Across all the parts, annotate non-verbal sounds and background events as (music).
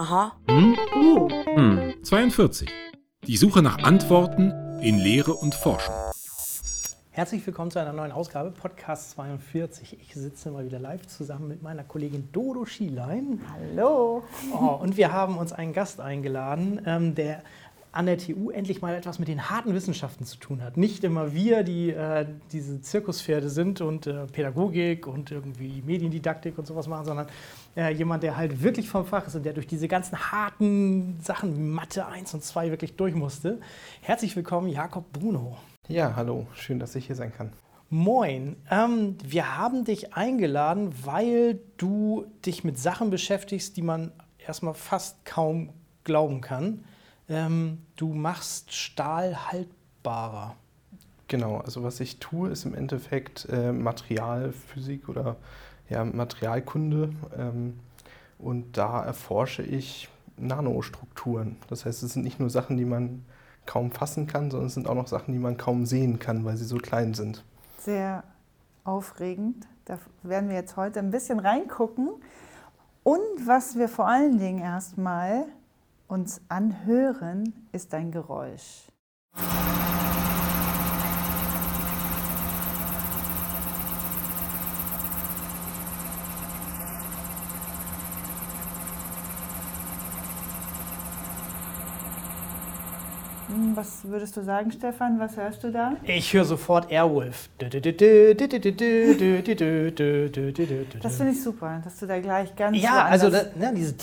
Aha. Hm? Oh. Hm. 42. Die Suche nach Antworten in Lehre und Forschung. Herzlich willkommen zu einer neuen Ausgabe, Podcast 42. Ich sitze mal wieder live zusammen mit meiner Kollegin Dodo Schielein. Hallo. Oh, und wir haben uns einen Gast eingeladen, ähm, der an der TU endlich mal etwas mit den harten Wissenschaften zu tun hat. Nicht immer wir, die äh, diese Zirkuspferde sind und äh, Pädagogik und irgendwie Mediendidaktik und sowas machen, sondern äh, jemand, der halt wirklich vom Fach ist und der durch diese ganzen harten Sachen wie Mathe 1 und 2 wirklich durch musste. Herzlich willkommen, Jakob Bruno. Ja, hallo, schön, dass ich hier sein kann. Moin, ähm, wir haben dich eingeladen, weil du dich mit Sachen beschäftigst, die man erstmal fast kaum glauben kann. Ähm, du machst Stahl haltbarer. Genau, also was ich tue, ist im Endeffekt äh, Materialphysik oder ja, Materialkunde. Ähm, und da erforsche ich Nanostrukturen. Das heißt, es sind nicht nur Sachen, die man kaum fassen kann, sondern es sind auch noch Sachen, die man kaum sehen kann, weil sie so klein sind. Sehr aufregend. Da werden wir jetzt heute ein bisschen reingucken. Und was wir vor allen Dingen erstmal uns anhören, ist ein Geräusch. Hm, Was würdest du sagen, Stefan? Was hörst du da? Ich höre sofort Airwolf. Das finde ich super, dass du da gleich ganz Ja, also woanders- da, ne, diese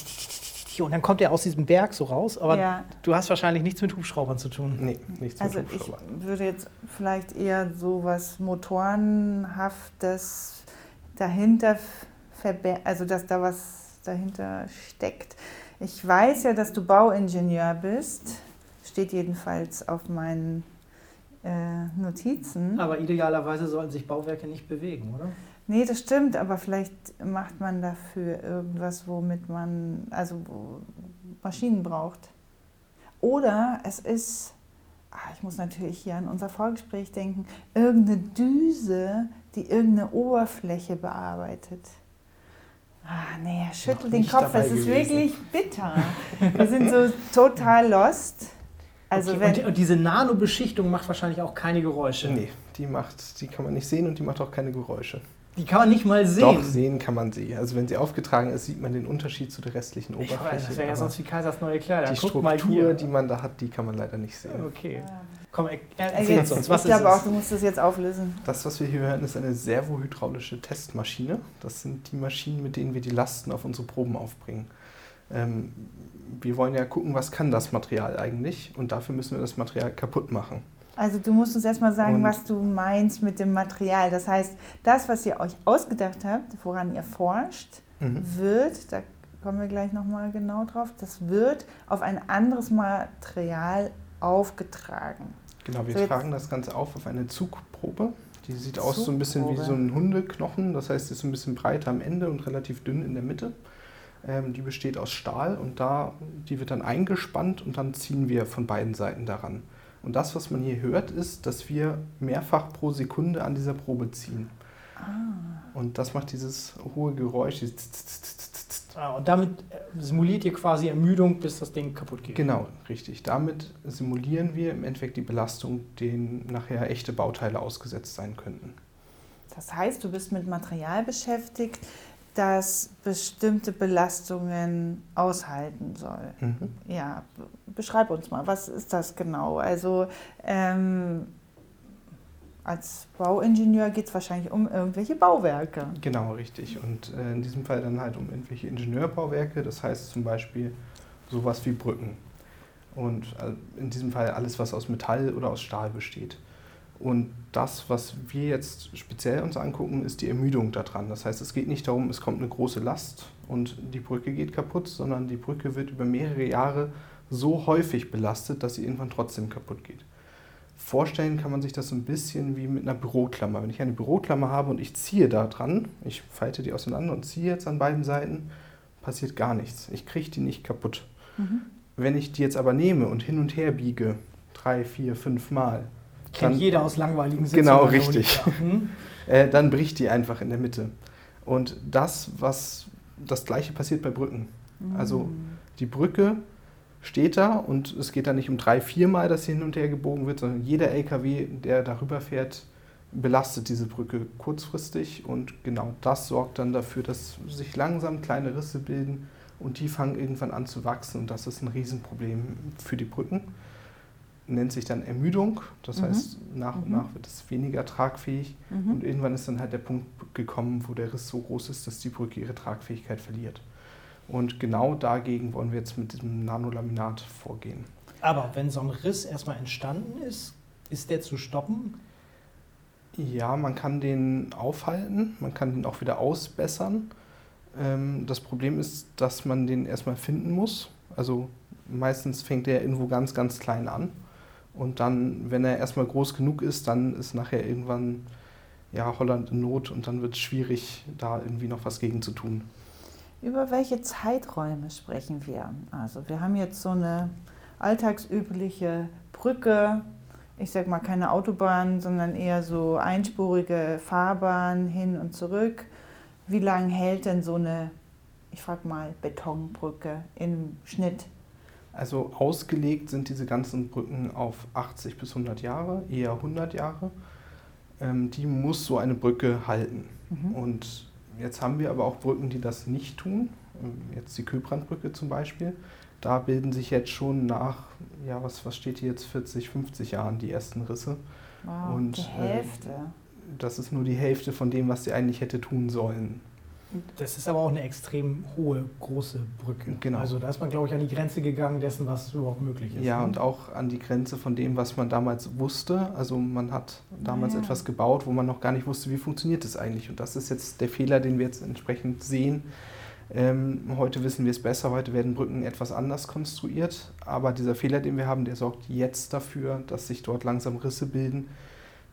und dann kommt er aus diesem Berg so raus, aber Ja. du hast wahrscheinlich nichts mit Hubschraubern zu tun. Nee, nichts Also mit ich Hubschrauber. würde jetzt vielleicht eher so was Motorenhaftes dahinter verbergen, also dass da was dahinter steckt. Ich weiß ja, dass du Bauingenieur bist, steht jedenfalls auf meinen äh, Notizen. Aber idealerweise sollten sich Bauwerke nicht bewegen, oder? Nee, das stimmt, aber vielleicht macht man dafür irgendwas, womit man, also Maschinen braucht. Oder es ist, ah, ich muss natürlich hier an unser Vorgespräch denken, irgendeine Düse, die irgendeine Oberfläche bearbeitet. Ah, nee, er schüttelt den Kopf, es ist gewesen. wirklich bitter. Wir sind so total lost. Also okay, wenn, und, und diese Nanobeschichtung macht wahrscheinlich auch keine Geräusche. Nee, die macht, die kann man nicht sehen und die macht auch keine Geräusche. Die kann man nicht mal sehen. Doch, sehen kann man sie. Also wenn sie aufgetragen ist, sieht man den Unterschied zu der restlichen ich Oberfläche. weiß, das wäre ja sonst wie Kaisers neue Kleider. die Guck mal Struktur, hier. die man da hat, die kann man leider nicht sehen. Okay. Komm, äh, erzähl jetzt, uns, was ich ist glaube auch, du musst das jetzt auflösen. Das, was wir hier hören, ist eine servohydraulische Testmaschine. Das sind die Maschinen, mit denen wir die Lasten auf unsere Proben aufbringen. Ähm, wir wollen ja gucken, was kann das Material eigentlich und dafür müssen wir das Material kaputt machen. Also du musst uns erstmal sagen, Und- was du meinst mit dem Material. Das heißt, das, was ihr euch ausgedacht habt, woran ihr forscht, Mhm. wird, da kommen wir gleich nochmal genau drauf, das wird auf ein anderes Material aufgetragen. Genau, wir So, tragen das Ganze auf auf eine Zugprobe. Die sieht aus so ein bisschen wie Zugprobe. so ein Hundeknochen, das heißt, sie ist ein bisschen breiter am Ende und relativ dünn in der Mitte. Ähm, die besteht aus Stahl und da, die wird dann eingespannt und dann ziehen wir von beiden Seiten daran. Und das, was man hier hört, ist, dass wir mehrfach pro Sekunde an dieser Probe ziehen. Und das macht dieses hohe Geräusch. Dieses tz, tz, tz, tz, tz. Ah, und damit äh, simuliert ihr quasi Ermüdung, bis das Ding kaputt geht. Genau, richtig. Damit simulieren wir im Endeffekt die Belastung, denen nachher echte Bauteile ausgesetzt sein könnten. Das heißt, du bist mit Material beschäftigt, das bestimmte Belastungen aushalten soll. Mhm. Ja, beschreib uns mal, was ist das genau? Also ähm, als Bauingenieur geht es wahrscheinlich um irgendwelche Bauwerke. Genau, richtig. Und äh, in diesem Fall dann halt um irgendwelche Ingenieurbauwerke, das heißt zum Beispiel sowas wie Brücken. Und äh, in diesem Fall alles, was aus Metall oder aus Stahl besteht. Und das, was wir jetzt speziell uns angucken, ist die Ermüdung daran. Das heißt, es geht nicht darum, es kommt eine große Last und die Brücke geht kaputt, sondern die Brücke wird über mehrere Jahre so häufig belastet, dass sie irgendwann trotzdem kaputt geht. Vorstellen kann man sich das so ein bisschen wie mit einer Büroklammer. Wenn ich eine Büroklammer habe und ich ziehe da dran, ich falte die auseinander und ziehe jetzt an beiden Seiten, passiert gar nichts. Ich kriege die nicht kaputt. Wenn ich die jetzt aber nehme und hin und her biege, drei, vier, fünf Mal, Kennt Dann- jeder aus langweiligen Sitzungen. Genau, der richtig. Hm? (laughs) äh, dann bricht die einfach in der Mitte. Und das, was das gleiche passiert bei Brücken. Also Die Brücke steht da und es geht da nicht um drei, viermal, dass sie hin und her gebogen wird, sondern jeder LKW, der darüber fährt, belastet diese Brücke kurzfristig und genau das sorgt dann dafür, dass sich langsam kleine Risse bilden und die fangen irgendwann an zu wachsen und das ist ein Riesenproblem für die Brücken. Nennt sich dann Ermüdung, das mhm. heißt nach und mhm. nach wird es weniger tragfähig mhm. und irgendwann ist dann halt der Punkt gekommen, wo der Riss so groß ist, dass die Brücke ihre Tragfähigkeit verliert. Und genau dagegen wollen wir jetzt mit diesem Nanolaminat vorgehen. Aber wenn so ein Riss erstmal entstanden ist, ist der zu stoppen? Ja, man kann den aufhalten, man kann den auch wieder ausbessern. Ähm, das Problem ist, dass man den erstmal finden muss. Also meistens fängt der irgendwo ganz, ganz klein an. Und dann, wenn er erstmal groß genug ist, dann ist nachher irgendwann ja, Holland in Not und dann wird es schwierig, da irgendwie noch was gegen zu tun. Über welche Zeiträume sprechen wir? Also wir haben jetzt so eine alltagsübliche Brücke, ich sag mal keine Autobahn, sondern eher so einspurige Fahrbahn hin und zurück. Wie lange hält denn so eine, ich frag mal, Betonbrücke im Schnitt? Also ausgelegt sind diese ganzen Brücken auf 80 bis 100 Jahre, eher 100 Jahre. Ähm, die muss so eine Brücke halten. Mhm. Und Jetzt haben wir aber auch Brücken, die das nicht tun. Jetzt die Köbrandbrücke zum Beispiel. Da bilden sich jetzt schon nach, ja, was, was steht hier jetzt, 40, 50 Jahren die ersten Risse. Wow, Und, die Hälfte. Äh, das ist nur die Hälfte von dem, was sie eigentlich hätte tun sollen. Das ist aber auch eine extrem hohe, große Brücke. Genau. Also da ist man, glaube ich, an die Grenze gegangen dessen, was überhaupt möglich ist. Ja, ne? und auch an die Grenze von dem, was man damals wusste. Also man hat damals ja. etwas gebaut, wo man noch gar nicht wusste, wie funktioniert es eigentlich. Und das ist jetzt der Fehler, den wir jetzt entsprechend sehen. Ähm, heute wissen wir es besser, heute werden Brücken etwas anders konstruiert. Aber dieser Fehler, den wir haben, der sorgt jetzt dafür, dass sich dort langsam Risse bilden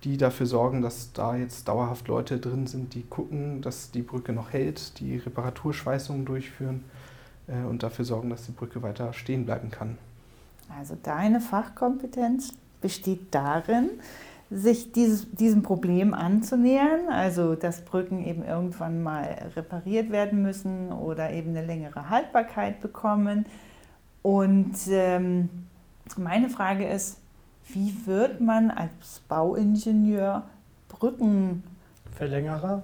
die dafür sorgen, dass da jetzt dauerhaft Leute drin sind, die gucken, dass die Brücke noch hält, die Reparaturschweißungen durchführen äh, und dafür sorgen, dass die Brücke weiter stehen bleiben kann. Also deine Fachkompetenz besteht darin, sich dieses, diesem Problem anzunähern, also dass Brücken eben irgendwann mal repariert werden müssen oder eben eine längere Haltbarkeit bekommen. Und ähm, meine Frage ist, wie wird man als Bauingenieur Brückenverlängerer?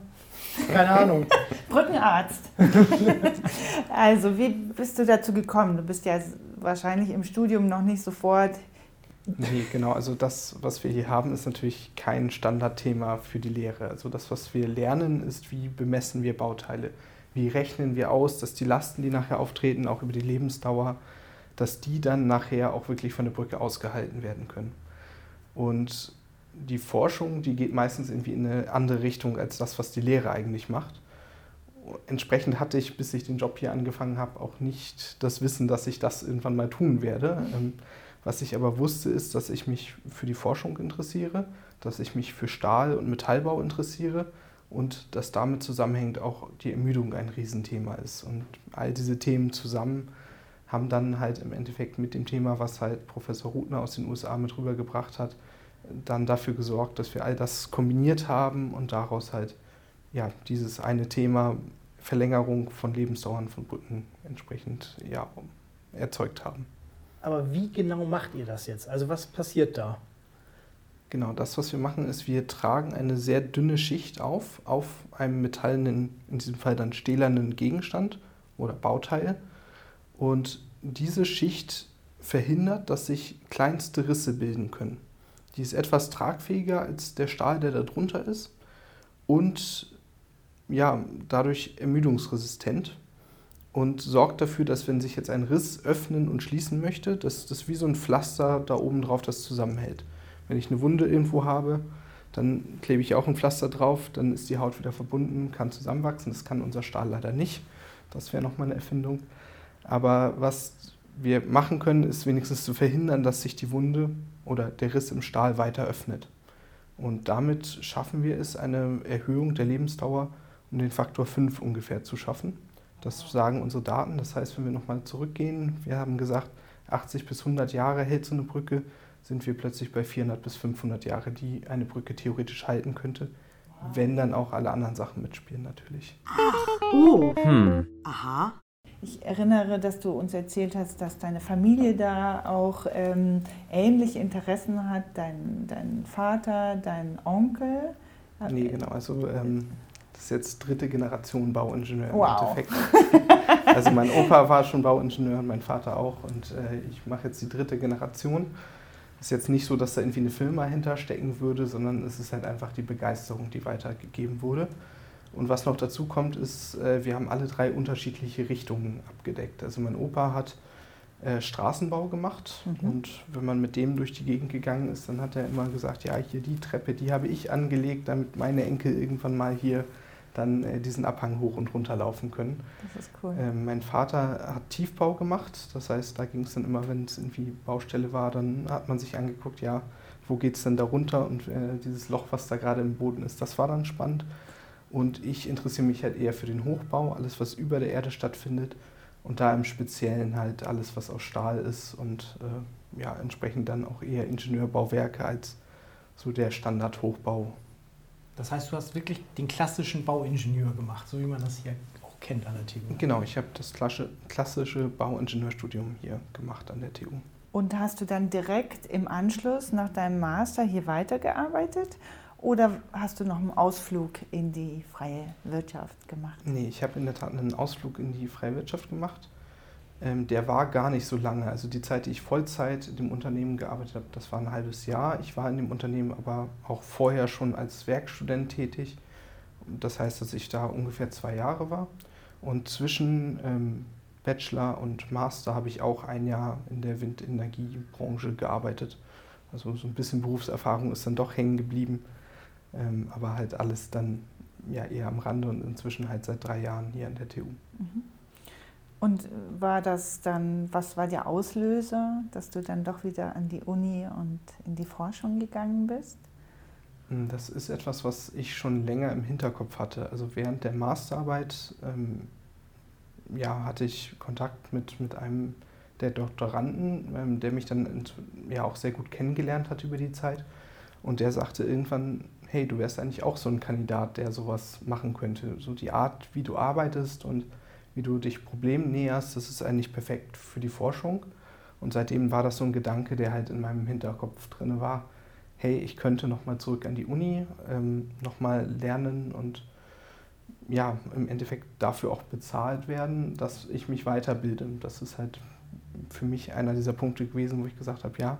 Keine Ahnung. (laughs) Brückenarzt. (laughs) also, wie bist du dazu gekommen? Du bist ja wahrscheinlich im Studium noch nicht sofort. Nee, genau. Also, das, was wir hier haben, ist natürlich kein Standardthema für die Lehre. Also, das, was wir lernen, ist, wie bemessen wir Bauteile? Wie rechnen wir aus, dass die Lasten, die nachher auftreten, auch über die Lebensdauer dass die dann nachher auch wirklich von der Brücke ausgehalten werden können. Und die Forschung, die geht meistens irgendwie in eine andere Richtung als das, was die Lehre eigentlich macht. Entsprechend hatte ich, bis ich den Job hier angefangen habe, auch nicht das Wissen, dass ich das irgendwann mal tun werde. Ähm, was ich aber wusste, ist, dass ich mich für die Forschung interessiere, dass ich mich für Stahl- und Metallbau interessiere und dass damit zusammenhängt auch die Ermüdung ein Riesenthema ist. Und all diese Themen zusammen haben dann halt im Endeffekt mit dem Thema, was halt Professor Rutner aus den USA mit rübergebracht hat, dann dafür gesorgt, dass wir all das kombiniert haben und daraus halt ja, dieses eine Thema Verlängerung von Lebensdauern von Brücken entsprechend ja, erzeugt haben. Aber wie genau macht ihr das jetzt? Also was passiert da? Genau, das, was wir machen, ist, wir tragen eine sehr dünne Schicht auf, auf einem metallenen, in diesem Fall dann stählernen Gegenstand oder Bauteil und diese Schicht verhindert, dass sich kleinste Risse bilden können. Die ist etwas tragfähiger als der Stahl, der da drunter ist und ja, dadurch ermüdungsresistent und sorgt dafür, dass wenn sich jetzt ein Riss öffnen und schließen möchte, dass das wie so ein Pflaster da oben drauf das zusammenhält. Wenn ich eine Wunde irgendwo habe, dann klebe ich auch ein Pflaster drauf, dann ist die Haut wieder verbunden, kann zusammenwachsen. Das kann unser Stahl leider nicht. Das wäre nochmal eine Erfindung. Aber was wir machen können, ist wenigstens zu verhindern, dass sich die Wunde oder der Riss im Stahl weiter öffnet. Und damit schaffen wir es, eine Erhöhung der Lebensdauer um den Faktor 5 ungefähr zu schaffen. Das sagen unsere Daten. Das heißt, wenn wir nochmal zurückgehen, wir haben gesagt, 80 bis 100 Jahre hält so eine Brücke, sind wir plötzlich bei 400 bis 500 Jahre, die eine Brücke theoretisch halten könnte, wenn dann auch alle anderen Sachen mitspielen natürlich. Ach, oh. Hm. Aha. Ich erinnere, dass du uns erzählt hast, dass deine Familie da auch ähm, ähnliche Interessen hat, dein, dein Vater, dein Onkel. Nee, genau. Also ähm, das ist jetzt dritte Generation Bauingenieur Wow. im Endeffekt. Also mein Opa war schon Bauingenieur und mein Vater auch und äh, ich mache jetzt die dritte Generation. Ist jetzt nicht so, dass da irgendwie eine Firma hinterstecken würde, sondern es ist halt einfach die Begeisterung, die weitergegeben wurde. Und was noch dazu kommt, ist, äh, wir haben alle drei unterschiedliche Richtungen abgedeckt. Also mein Opa hat äh, Straßenbau gemacht Mhm. und wenn man mit dem durch die Gegend gegangen ist, dann hat er immer gesagt, ja, hier die Treppe, die habe ich angelegt, damit meine Enkel irgendwann mal hier dann äh, diesen Abhang hoch und runter laufen können. Das ist cool. Ähm, mein Vater hat Tiefbau gemacht, das heißt, da ging es dann immer, wenn es irgendwie Baustelle war, dann hat man sich angeguckt, ja, wo geht es denn da runter und äh, dieses Loch, was da gerade im Boden ist, das war dann spannend. Und ich interessiere mich halt eher für den Hochbau, alles, was über der Erde stattfindet und da im Speziellen halt alles, was aus Stahl ist und äh, ja, entsprechend dann auch eher Ingenieurbauwerke als so der Standard-Hochbau. Das heißt, du hast wirklich den klassischen Bauingenieur gemacht, so wie man das hier auch kennt an der TU. Genau, ich habe das klassische, klassische Bauingenieurstudium hier gemacht an der TU. Und hast du dann direkt im Anschluss nach deinem Master hier weitergearbeitet oder hast du noch einen Ausflug in die freie Wirtschaft gemacht? Nee, ich habe in der Tat einen Ausflug in die freie Wirtschaft gemacht. Ähm, der war gar nicht so lange. Also die Zeit, die ich Vollzeit in dem Unternehmen gearbeitet habe, das war ein halbes Jahr. Ich war in dem Unternehmen aber auch vorher schon als Werkstudent tätig. Das heißt, dass ich da ungefähr zwei Jahre war. Und zwischen ähm, Bachelor und Master habe ich auch ein Jahr in der Windenergiebranche gearbeitet. Also so ein bisschen Berufserfahrung ist dann doch hängen geblieben. Ähm, aber halt alles dann ja eher am Rande und inzwischen halt seit drei Jahren hier an der TU. Mhm. Und war das dann, was war der Auslöser, dass du dann doch wieder an die Uni und in die Forschung gegangen bist? Hm, Das ist etwas, was ich schon länger im Hinterkopf hatte. Also während der Masterarbeit ähm, ja, hatte ich Kontakt mit, mit einem der Doktoranden, ähm, der mich dann ja auch sehr gut kennengelernt hat über die Zeit. Und der sagte irgendwann, hey, du wärst eigentlich auch so ein Kandidat, der sowas machen könnte. So die Art, wie du arbeitest und wie du dich Problemen näherst, das ist eigentlich perfekt für die Forschung. Und seitdem war das so ein Gedanke, der halt in meinem Hinterkopf drin war. Hey, ich könnte nochmal zurück an die Uni, ähm, nochmal lernen und ja, im Endeffekt dafür auch bezahlt werden, dass ich mich weiterbilde. Das ist halt für mich einer dieser Punkte gewesen, wo ich gesagt habe, ja,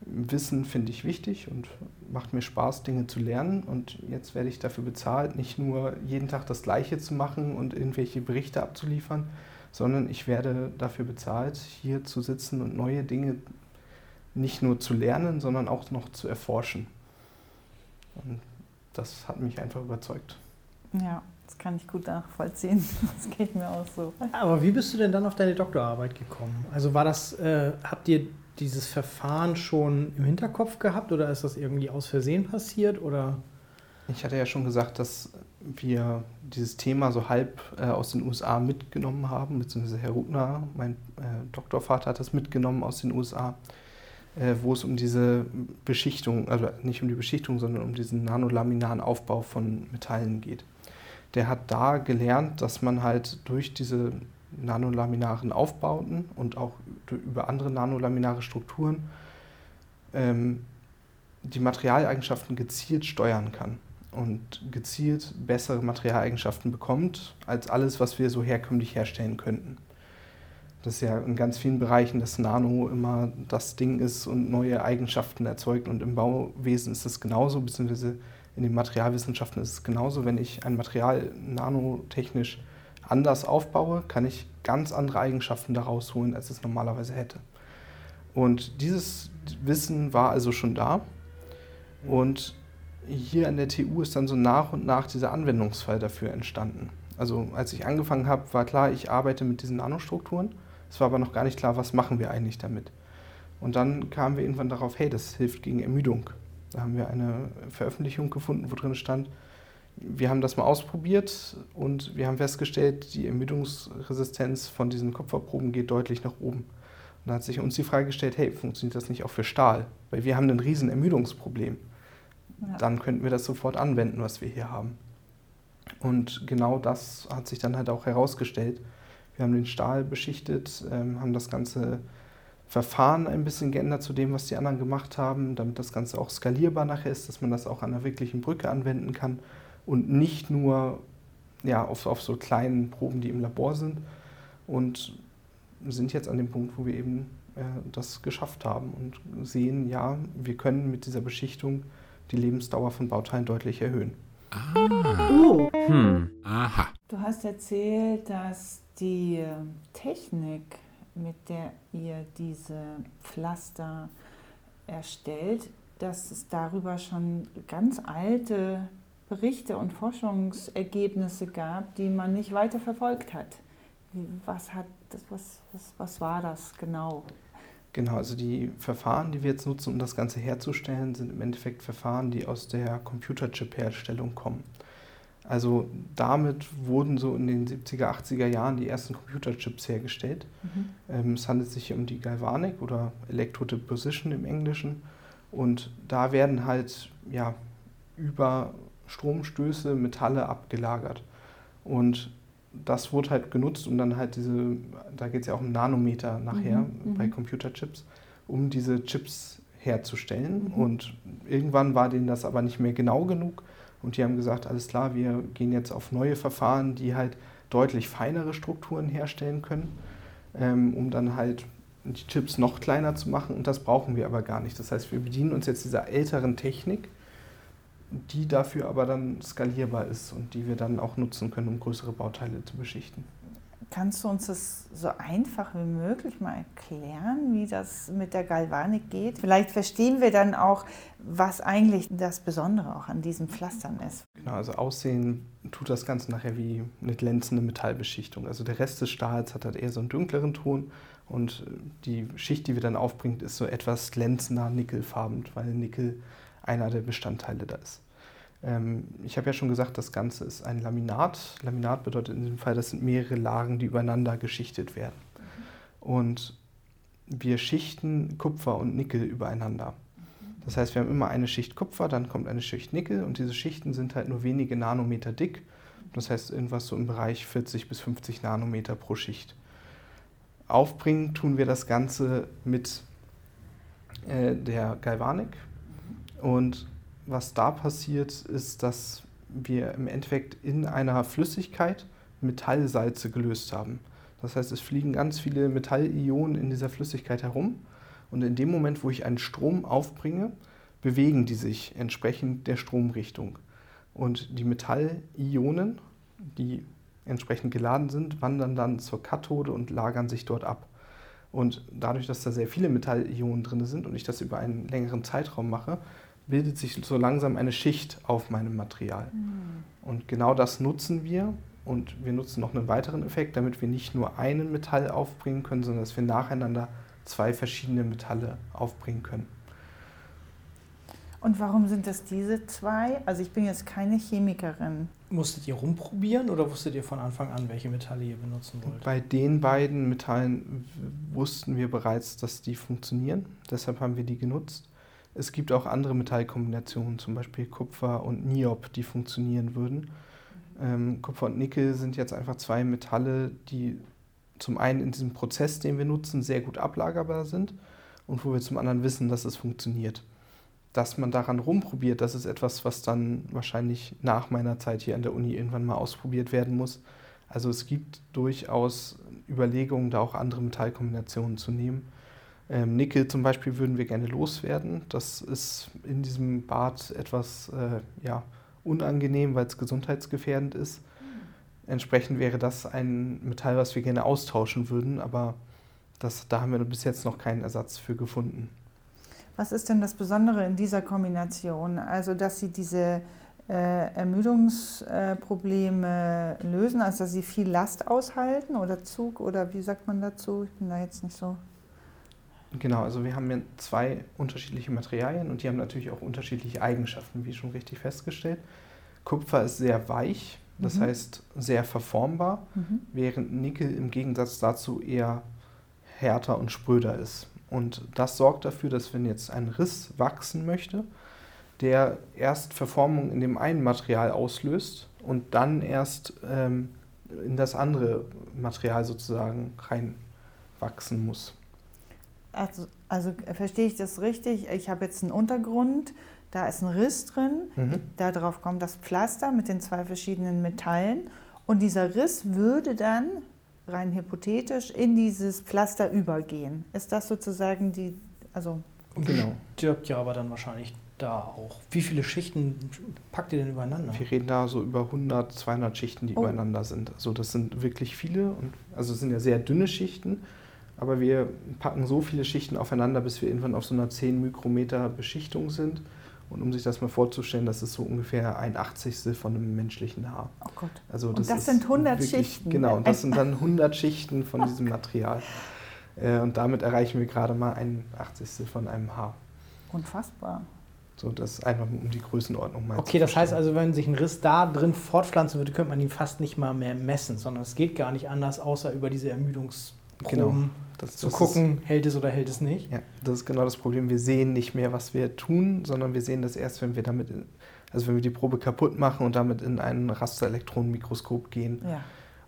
Wissen finde ich wichtig und macht mir Spaß, Dinge zu lernen. Und jetzt werde ich dafür bezahlt, nicht nur jeden Tag das Gleiche zu machen und irgendwelche Berichte abzuliefern, sondern ich werde dafür bezahlt, hier zu sitzen und neue Dinge nicht nur zu lernen, sondern auch noch zu erforschen. Und das hat mich einfach überzeugt. Ja, das kann ich gut nachvollziehen. (laughs) Das geht mir auch so. Aber wie bist du denn dann auf deine Doktorarbeit gekommen? Also war das, äh, habt ihr dieses Verfahren schon im Hinterkopf gehabt oder ist das irgendwie aus Versehen passiert oder? Ich hatte ja schon gesagt, dass wir dieses Thema so halb äh, aus den USA mitgenommen haben, beziehungsweise Herr Rubner, mein äh, Doktorvater, hat das mitgenommen aus den USA, äh, wo es um diese Beschichtung, also nicht um die Beschichtung, sondern um diesen nanolaminaren Aufbau von Metallen geht. Der hat da gelernt, dass man halt durch diese nanolaminaren Aufbauten und auch über andere nanolaminare Strukturen ähm, die Materialeigenschaften gezielt steuern kann und gezielt bessere Materialeigenschaften bekommt als alles, was wir so herkömmlich herstellen könnten. Das ist ja in ganz vielen Bereichen, dass Nano immer das Ding ist und neue Eigenschaften erzeugt. Und im Bauwesen ist es genauso, beziehungsweise in den Materialwissenschaften ist es genauso. Wenn ich ein Material nanotechnisch anders aufbaue, kann ich ganz andere Eigenschaften daraus holen, als es normalerweise hätte. Und dieses Wissen war also schon da. Und hier an der TU ist dann so nach und nach dieser Anwendungsfall dafür entstanden. Also als ich angefangen habe, war klar, ich arbeite mit diesen Nanostrukturen. Es war aber noch gar nicht klar, was machen wir eigentlich damit. Und dann kamen wir irgendwann darauf, hey, das hilft gegen Ermüdung. Da haben wir eine Veröffentlichung gefunden, wo drin stand, wir haben das mal ausprobiert und wir haben festgestellt, die Ermüdungsresistenz von diesen Kupferproben geht deutlich nach oben. Und da hat sich uns die Frage gestellt, hey, funktioniert das nicht auch für Stahl? Weil wir haben ein riesen Ermüdungsproblem. Ja. Dann könnten wir das sofort anwenden, was wir hier haben. Und genau das hat sich dann halt auch herausgestellt. Wir haben den Stahl beschichtet, ähm, haben das ganze Verfahren ein bisschen geändert zu dem, was die anderen gemacht haben, damit das Ganze auch skalierbar nachher ist, dass man das auch an einer wirklichen Brücke anwenden kann und nicht nur ja, auf, auf so kleinen Proben, die im Labor sind. Und sind jetzt an dem Punkt, wo wir eben äh, das geschafft haben und sehen, ja, wir können mit dieser Beschichtung die Lebensdauer von Bauteilen deutlich erhöhen. Ah. Oh. Hm. Aha. Du hast erzählt, dass die Technik, mit der ihr diese Pflaster erstellt, dass es darüber schon ganz alte Berichte und Forschungsergebnisse gab, die man nicht weiter verfolgt hat. Was, hat das, was, was, was war das genau? Genau, also die Verfahren, die wir jetzt nutzen, um das Ganze herzustellen, sind im Endeffekt Verfahren, die aus der Computerchip-Herstellung kommen. Also damit wurden so in den 70er, 80er Jahren die ersten Computerchips hergestellt. Mhm. Ähm, es handelt sich um die Galvanik oder Electrodeposition im Englischen. Und da werden halt ja, über Stromstöße Metalle abgelagert. Und das wurde halt genutzt, um dann halt diese, da geht es ja auch um Nanometer nachher mhm, bei mhm. Computerchips, um diese Chips herzustellen. Mhm. Und irgendwann war denen das aber nicht mehr genau genug. Und die haben gesagt, alles klar, wir gehen jetzt auf neue Verfahren, die halt deutlich feinere Strukturen herstellen können, ähm, um dann halt die Chips noch kleiner zu machen. Und das brauchen wir aber gar nicht. Das heißt, wir bedienen uns jetzt dieser älteren Technik die dafür aber dann skalierbar ist und die wir dann auch nutzen können, um größere Bauteile zu beschichten. Kannst du uns das so einfach wie möglich mal erklären, wie das mit der Galvanik geht? Vielleicht verstehen wir dann auch, was eigentlich das Besondere auch an diesen Pflastern ist. Genau, also aussehen tut das Ganze nachher wie eine glänzende Metallbeschichtung. Also der Rest des Stahls hat halt eher so einen dunkleren Ton und die Schicht, die wir dann aufbringen, ist so etwas glänzender nickelfarben, weil Nickel einer der Bestandteile da ist. Ähm, ich habe ja schon gesagt, das Ganze ist ein Laminat. Laminat bedeutet in diesem Fall, das sind mehrere Lagen, die übereinander geschichtet werden. Mhm. Und wir schichten Kupfer und Nickel übereinander. Mhm. Das heißt, wir haben immer eine Schicht Kupfer, dann kommt eine Schicht Nickel und diese Schichten sind halt nur wenige Nanometer dick. Das heißt, irgendwas so im Bereich 40 bis 50 Nanometer pro Schicht. Aufbringen tun wir das Ganze mit äh, der Galvanik, und was da passiert, ist, dass wir im Endeffekt in einer Flüssigkeit Metallsalze gelöst haben. Das heißt, es fliegen ganz viele Metallionen in dieser Flüssigkeit herum. Und in dem Moment, wo ich einen Strom aufbringe, bewegen die sich entsprechend der Stromrichtung. Und die Metallionen, die entsprechend geladen sind, wandern dann zur Kathode und lagern sich dort ab. Und dadurch, dass da sehr viele Metallionen drin sind und ich das über einen längeren Zeitraum mache, bildet sich so langsam eine Schicht auf meinem Material. Mhm. Und genau das nutzen wir. Und wir nutzen noch einen weiteren Effekt, damit wir nicht nur einen Metall aufbringen können, sondern dass wir nacheinander zwei verschiedene Metalle aufbringen können. Und warum sind das diese zwei? Also ich bin jetzt keine Chemikerin. Musstet ihr rumprobieren oder wusstet ihr von Anfang an, welche Metalle ihr benutzen wollt? Bei den beiden Metallen wussten wir bereits, dass die funktionieren. Deshalb haben wir die genutzt. Es gibt auch andere Metallkombinationen, zum Beispiel Kupfer und Niob, die funktionieren würden. Ähm, Kupfer und Nickel sind jetzt einfach zwei Metalle, die zum einen in diesem Prozess, den wir nutzen, sehr gut ablagerbar sind und wo wir zum anderen wissen, dass es funktioniert. Dass man daran rumprobiert, das ist etwas, was dann wahrscheinlich nach meiner Zeit hier an der Uni irgendwann mal ausprobiert werden muss. Also es gibt durchaus Überlegungen, da auch andere Metallkombinationen zu nehmen. Ähm, Nickel zum Beispiel würden wir gerne loswerden. Das ist in diesem Bad etwas äh, ja, unangenehm, weil es gesundheitsgefährdend ist. Entsprechend wäre das ein Metall, was wir gerne austauschen würden, aber das, da haben wir bis jetzt noch keinen Ersatz für gefunden. Was ist denn das Besondere in dieser Kombination? Also, dass Sie diese äh, Ermüdungsprobleme äh, lösen, also dass Sie viel Last aushalten oder Zug oder wie sagt man dazu? Ich bin da jetzt nicht so Genau, also wir haben ja zwei unterschiedliche Materialien und die haben natürlich auch unterschiedliche Eigenschaften, wie schon richtig festgestellt. Kupfer ist sehr weich, das mhm. heißt sehr verformbar, mhm. während Nickel im Gegensatz dazu eher härter und spröder ist. Und das sorgt dafür, dass wenn jetzt ein Riss wachsen möchte, der erst Verformung in dem einen Material auslöst und dann erst ähm, in das andere Material sozusagen reinwachsen muss. Also, also verstehe ich das richtig? Ich habe jetzt einen Untergrund, da ist ein Riss drin, Mhm. darauf kommt das Pflaster mit den zwei verschiedenen Metallen und dieser Riss würde dann rein hypothetisch in dieses Pflaster übergehen. Ist das sozusagen die, also Genau. Stirbt ja aber dann wahrscheinlich da auch. Wie viele Schichten packt ihr denn übereinander? Wir reden da so über 100, 200 Schichten, die Oh. übereinander sind. Also das sind wirklich viele. Und, also es sind ja sehr dünne Schichten, aber wir packen so viele Schichten aufeinander, bis wir irgendwann auf so einer 10 Mikrometer Beschichtung sind. Und um sich das mal vorzustellen, das ist so ungefähr ein Achtzigstel von einem menschlichen Haar. oh Gott. Also Und das ist sind 100 wirklich- Schichten. Genau, und das sind dann (laughs) 100 Schichten von diesem Material. Äh, Und damit erreichen wir gerade mal ein Achtzigstel von einem Haar. Unfassbar. So, das einfach um die Größenordnung mal Okay, zu das heißt also, wenn sich ein Riss da drin fortpflanzen würde, könnte man ihn fast nicht mal mehr messen, sondern es geht gar nicht anders, außer über diese Genau. das, zu das gucken, hält es oder hält es nicht. Ist, ja, das ist genau das Problem. Wir sehen nicht mehr, was wir tun, sondern wir sehen das erst, wenn wir damit, in, also wenn wir die Probe kaputt machen und damit in ein Rasterelektronenmikroskop gehen, Ja.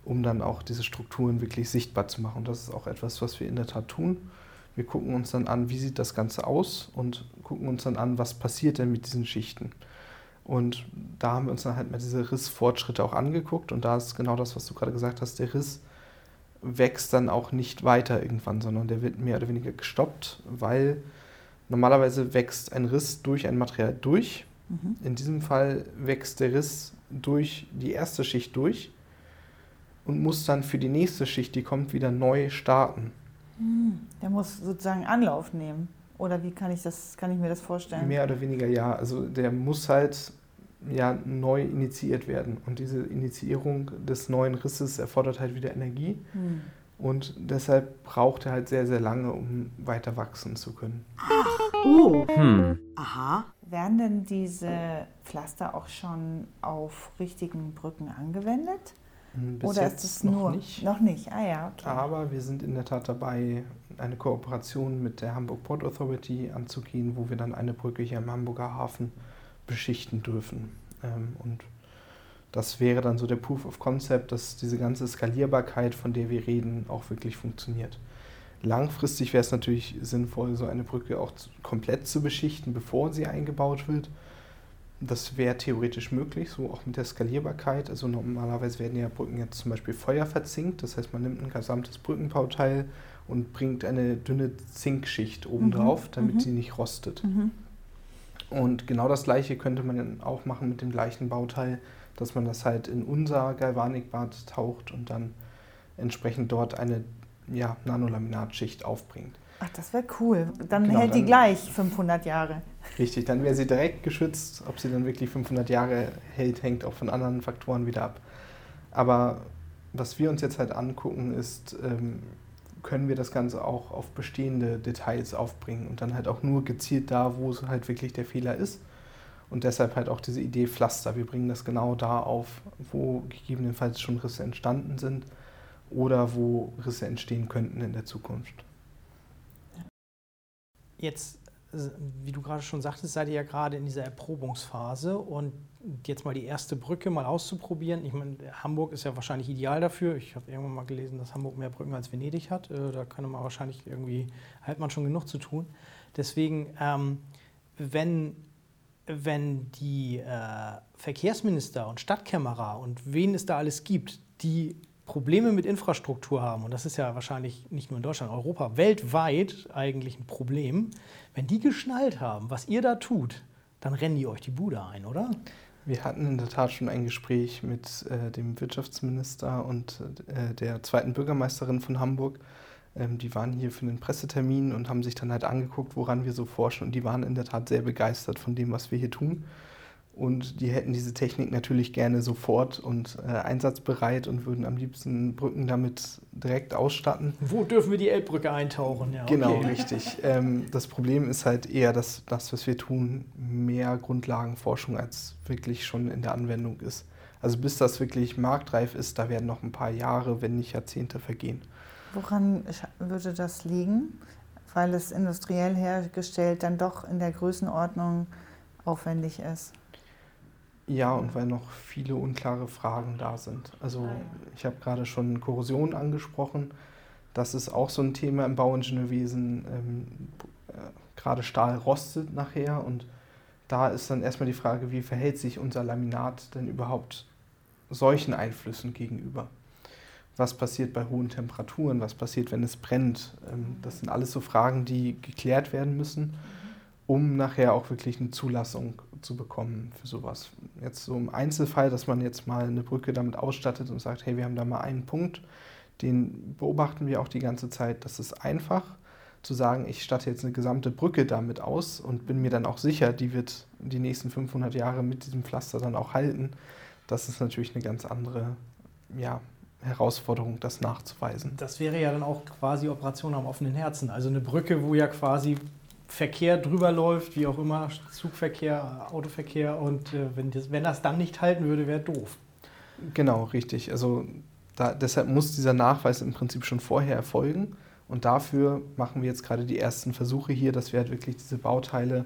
um dann auch diese Strukturen wirklich sichtbar zu machen. Und das ist auch etwas, was wir in der Tat tun. Wir gucken uns dann an, wie sieht das Ganze aus und gucken uns dann an, was passiert denn mit diesen Schichten. Und da haben wir uns dann halt mal diese Rissfortschritte auch angeguckt und da ist genau das, was du gerade gesagt hast, der Riss wächst dann auch nicht weiter irgendwann, sondern der wird mehr oder weniger gestoppt, weil normalerweise wächst ein Riss durch ein Material durch. Mhm. In diesem Fall wächst der Riss durch die erste Schicht durch und muss dann für die nächste Schicht, die kommt, wieder neu starten. Hm, Der muss sozusagen Anlauf nehmen. Oder wie kann ich, das, kann ich mir das vorstellen? Mehr oder weniger ja. Also der muss halt ja neu initiiert werden. Und diese Initiierung des neuen Risses erfordert halt wieder Energie. Hm. Und deshalb braucht er halt sehr, sehr lange, um weiter wachsen zu können. Oh, Hm. aha. Werden denn diese Pflaster auch schon auf richtigen Brücken angewendet? Bis Oder jetzt ist es noch nur? nicht. Noch nicht. Ah ja, okay. Aber wir sind in der Tat dabei, eine Kooperation mit der Hamburg Port Authority anzugehen, wo wir dann eine Brücke hier im Hamburger Hafen beschichten dürfen. Ähm, Und das wäre dann so der Proof of Concept, dass diese ganze Skalierbarkeit, von der wir reden, auch wirklich funktioniert. Langfristig wäre es natürlich sinnvoll, so eine Brücke auch zu- komplett zu beschichten, bevor sie eingebaut wird. Das wäre theoretisch möglich, so auch mit der Skalierbarkeit. Also normalerweise werden ja Brücken jetzt zum Beispiel feuerverzinkt. Das heißt, man nimmt ein gesamtes Brückenbauteil und bringt eine dünne Zinkschicht obendrauf, damit mhm. sie nicht rostet. Mhm. Und genau das gleiche könnte man dann auch machen mit dem gleichen Bauteil, dass man das halt in unser Galvanikbad taucht und dann entsprechend dort eine ja, Nanolaminatschicht aufbringt. Ach, das wäre cool. Dann Genau, hält die dann- gleich 500 Jahre. Richtig, dann wäre sie direkt geschützt. Ob sie dann wirklich 500 Jahre hält, hängt auch von anderen Faktoren wieder ab. Aber was wir uns jetzt halt angucken, ist, ähm, können wir das Ganze auch auf bestehende Details aufbringen und dann halt auch nur gezielt da, wo es halt wirklich der Fehler ist. Und deshalb halt auch diese Idee Pflaster. Wir bringen das genau da auf, wo gegebenenfalls schon Risse entstanden sind oder wo Risse entstehen könnten in der Zukunft. Jetzt, äh, wie du gerade schon sagtest, seid ihr ja gerade in dieser Erprobungsphase und jetzt mal die erste Brücke mal auszuprobieren. Ich meine, Hamburg ist ja wahrscheinlich ideal dafür. Ich habe irgendwann mal gelesen, dass Hamburg mehr Brücken als Venedig hat. Äh, Da könnte man wahrscheinlich irgendwie, hat man schon genug zu tun. Deswegen, ähm, wenn, wenn die äh, Verkehrsminister und Stadtkämmerer und wen es da alles gibt, die Probleme mit Infrastruktur haben, und das ist ja wahrscheinlich nicht nur in Deutschland, Europa, weltweit eigentlich ein Problem, wenn die geschnallt haben, was ihr da tut, dann rennen die euch die Bude ein, oder? Wir hatten in der Tat schon ein Gespräch mit äh, dem Wirtschaftsminister und äh, der zweiten Bürgermeisterin von Hamburg. Ähm, die waren hier für einen Pressetermin und haben sich dann halt angeguckt, woran wir so forschen. Und die waren in der Tat sehr begeistert von dem, was wir hier tun. Und die hätten diese Technik natürlich gerne sofort und äh, einsatzbereit und würden am liebsten Brücken damit direkt ausstatten. Wo dürfen wir die Elbbrücke eintauchen? Ja, Genau, okay. richtig. (laughs) Ähm, das Problem ist halt eher, dass das, was wir tun, mehr Grundlagenforschung als wirklich schon in der Anwendung ist. Also bis das wirklich marktreif ist, da werden noch ein paar Jahre, wenn nicht Jahrzehnte vergehen. Woran würde das liegen? Weil es industriell hergestellt dann doch in der Größenordnung aufwendig ist. Ja, und weil noch viele unklare Fragen da sind. Also ich habe gerade schon Korrosion angesprochen. Das ist auch so ein Thema im Bauingenieurwesen. Ähm, äh, gerade Stahl rostet nachher und da ist dann erstmal die Frage, wie verhält sich unser Laminat denn überhaupt solchen Einflüssen gegenüber? Was passiert bei hohen Temperaturen? Was passiert, wenn es brennt? Ähm, das sind alles so Fragen, die geklärt werden müssen, um nachher auch wirklich eine Zulassung zu bekommen für sowas. Jetzt so im Einzelfall, dass man jetzt mal eine Brücke damit ausstattet und sagt, hey, wir haben da mal einen Punkt, den beobachten wir auch die ganze Zeit. Das ist einfach zu sagen, ich statte jetzt eine gesamte Brücke damit aus und bin mir dann auch sicher, die wird die nächsten 500 Jahre mit diesem Pflaster dann auch halten. Das ist natürlich eine ganz andere ja, Herausforderung, das nachzuweisen. Das wäre ja dann auch quasi Operation am offenen Herzen. Also eine Brücke, wo ja quasi Verkehr drüber läuft, wie auch immer, Zugverkehr, Autoverkehr. Und äh, wenn, das, wenn das dann nicht halten würde, wäre doof. Genau, richtig. Also da, deshalb muss dieser Nachweis im Prinzip schon vorher erfolgen. Und dafür machen wir jetzt gerade die ersten Versuche hier, dass wir halt wirklich diese Bauteile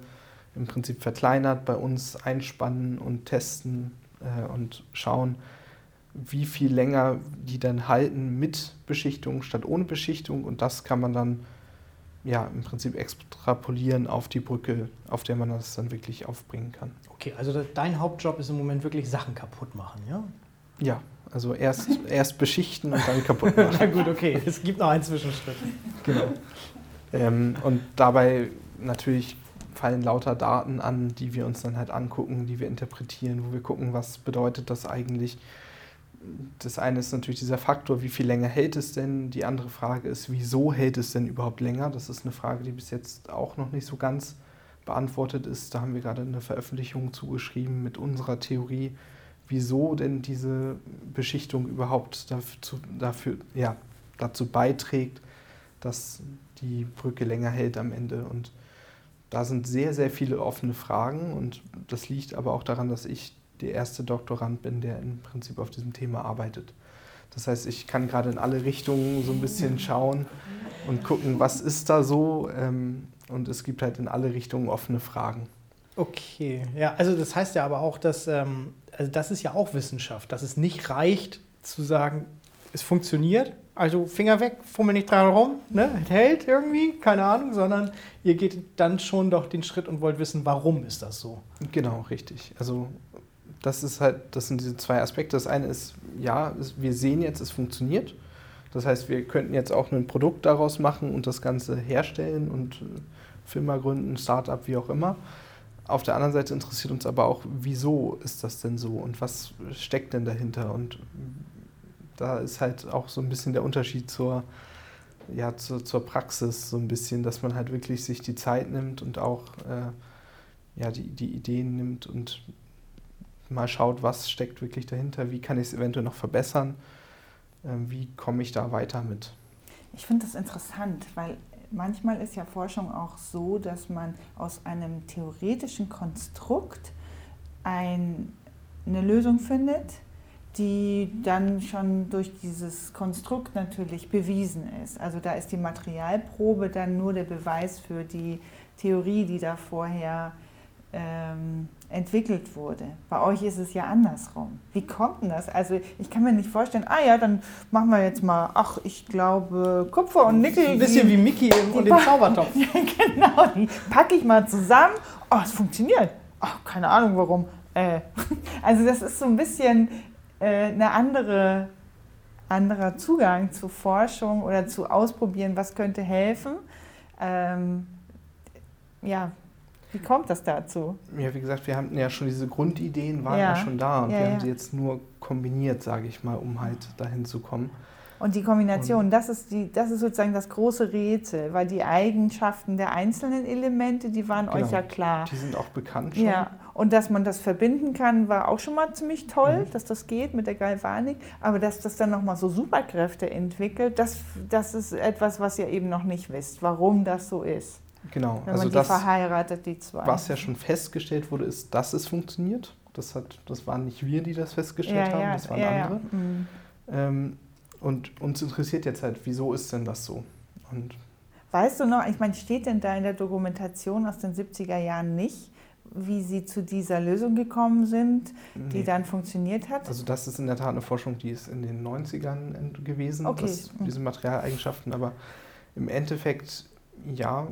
im Prinzip verkleinert bei uns einspannen und testen äh, und schauen, wie viel länger die dann halten mit Beschichtung statt ohne Beschichtung. Und das kann man dann ja im Prinzip extrapolieren auf die Brücke, auf der man das dann wirklich aufbringen kann. Okay, also dein Hauptjob ist im Moment wirklich Sachen kaputt machen, ja? Ja, also erst, erst beschichten und dann kaputt (laughs) machen. Na gut, okay, es gibt noch einen Zwischenschritt. Genau. Ähm, und dabei natürlich fallen lauter Daten an, die wir uns dann halt angucken, die wir interpretieren, wo wir gucken, was bedeutet das eigentlich. Das eine ist natürlich dieser Faktor, wie viel länger hält es denn? Die andere Frage ist, wieso hält es denn überhaupt länger? Das ist eine Frage, die bis jetzt auch noch nicht so ganz beantwortet ist. Da haben wir gerade eine Veröffentlichung zugeschrieben mit unserer Theorie, wieso denn diese Beschichtung überhaupt dazu, dafür, ja, dazu beiträgt, dass die Brücke länger hält am Ende. Und da sind sehr, sehr viele offene Fragen und das liegt aber auch daran, dass ich der erste Doktorand bin, der im Prinzip auf diesem Thema arbeitet. Das heißt, ich kann gerade in alle Richtungen so ein bisschen schauen und gucken, was ist da so. Ähm, und es gibt halt in alle Richtungen offene Fragen. Okay, ja, also das heißt ja aber auch, dass ähm, also das ist ja auch Wissenschaft, dass es nicht reicht zu sagen, es funktioniert, also Finger weg, fummel nicht dran rum, ne? hält irgendwie, keine Ahnung, sondern ihr geht dann schon doch den Schritt und wollt wissen, warum ist das so. Genau, richtig. Also das ist halt, das sind diese zwei Aspekte. Das eine ist, ja, wir sehen jetzt, es funktioniert. Das heißt, wir könnten jetzt auch ein Produkt daraus machen und das Ganze herstellen und äh, Firma gründen, Startup, wie auch immer. Auf der anderen Seite interessiert uns aber auch, wieso ist das denn so und was steckt denn dahinter? Und da ist halt auch so ein bisschen der Unterschied zur, ja, zur, zur Praxis, so ein bisschen, dass man halt wirklich sich die Zeit nimmt und auch äh, ja, die, die Ideen nimmt und mal schaut, was steckt wirklich dahinter, wie kann ich es eventuell noch verbessern, äh, wie komme ich da weiter mit. Ich finde das interessant, weil manchmal ist ja Forschung auch so, dass man aus einem theoretischen Konstrukt ein, eine Lösung findet, die dann schon durch dieses Konstrukt natürlich bewiesen ist. Also da ist die Materialprobe dann nur der Beweis für die Theorie, die da vorher ähm, entwickelt wurde. Bei euch ist es ja andersrum. Wie kommt denn das? Also ich kann mir nicht vorstellen, ah ja, dann machen wir jetzt mal, ach, ich glaube Kupfer und Nickel. Ein bisschen wie Mickey und den Zaubertopf. (laughs) ja, genau, die packe ich mal zusammen. Oh, es funktioniert. Ach, keine Ahnung warum. Äh, (laughs) also das ist so ein bisschen äh, eine andere anderer Zugang zu Forschung oder zu ausprobieren, was könnte helfen. Ähm, ja, wie kommt das dazu? Ja, wie gesagt, wir haben ja schon diese Grundideen waren ja, ja schon da und ja, wir haben sie jetzt nur kombiniert, sage ich mal, um halt dahin zu kommen. Und die Kombination, und das, ist die, das ist sozusagen das große Rätsel, weil die Eigenschaften der einzelnen Elemente, die waren genau, euch ja klar. Die sind auch bekannt schon. Ja, und dass man das verbinden kann, war auch schon mal ziemlich toll, mhm. dass das geht mit der Galvanik. Aber dass das dann nochmal so Superkräfte entwickelt, das, das ist etwas, was ihr eben noch nicht wisst, warum das so ist. Genau. Wenn also man die das, verheiratet, die zwei. Was ja schon festgestellt wurde, ist, dass es funktioniert. Das, hat, das waren nicht wir, die das festgestellt ja, haben, ja, das waren ja, andere. Mhm. Ähm, und uns interessiert jetzt halt, wieso ist denn das so? Und weißt du noch, ich meine, steht denn da in der Dokumentation aus den 70er Jahren nicht, wie Sie zu dieser Lösung gekommen sind, die Nee. dann funktioniert hat? Also das ist in der Tat eine Forschung, die ist in den 90ern ent- gewesen, Okay. das, Mhm. diese Materialeigenschaften. Aber im Endeffekt, ja,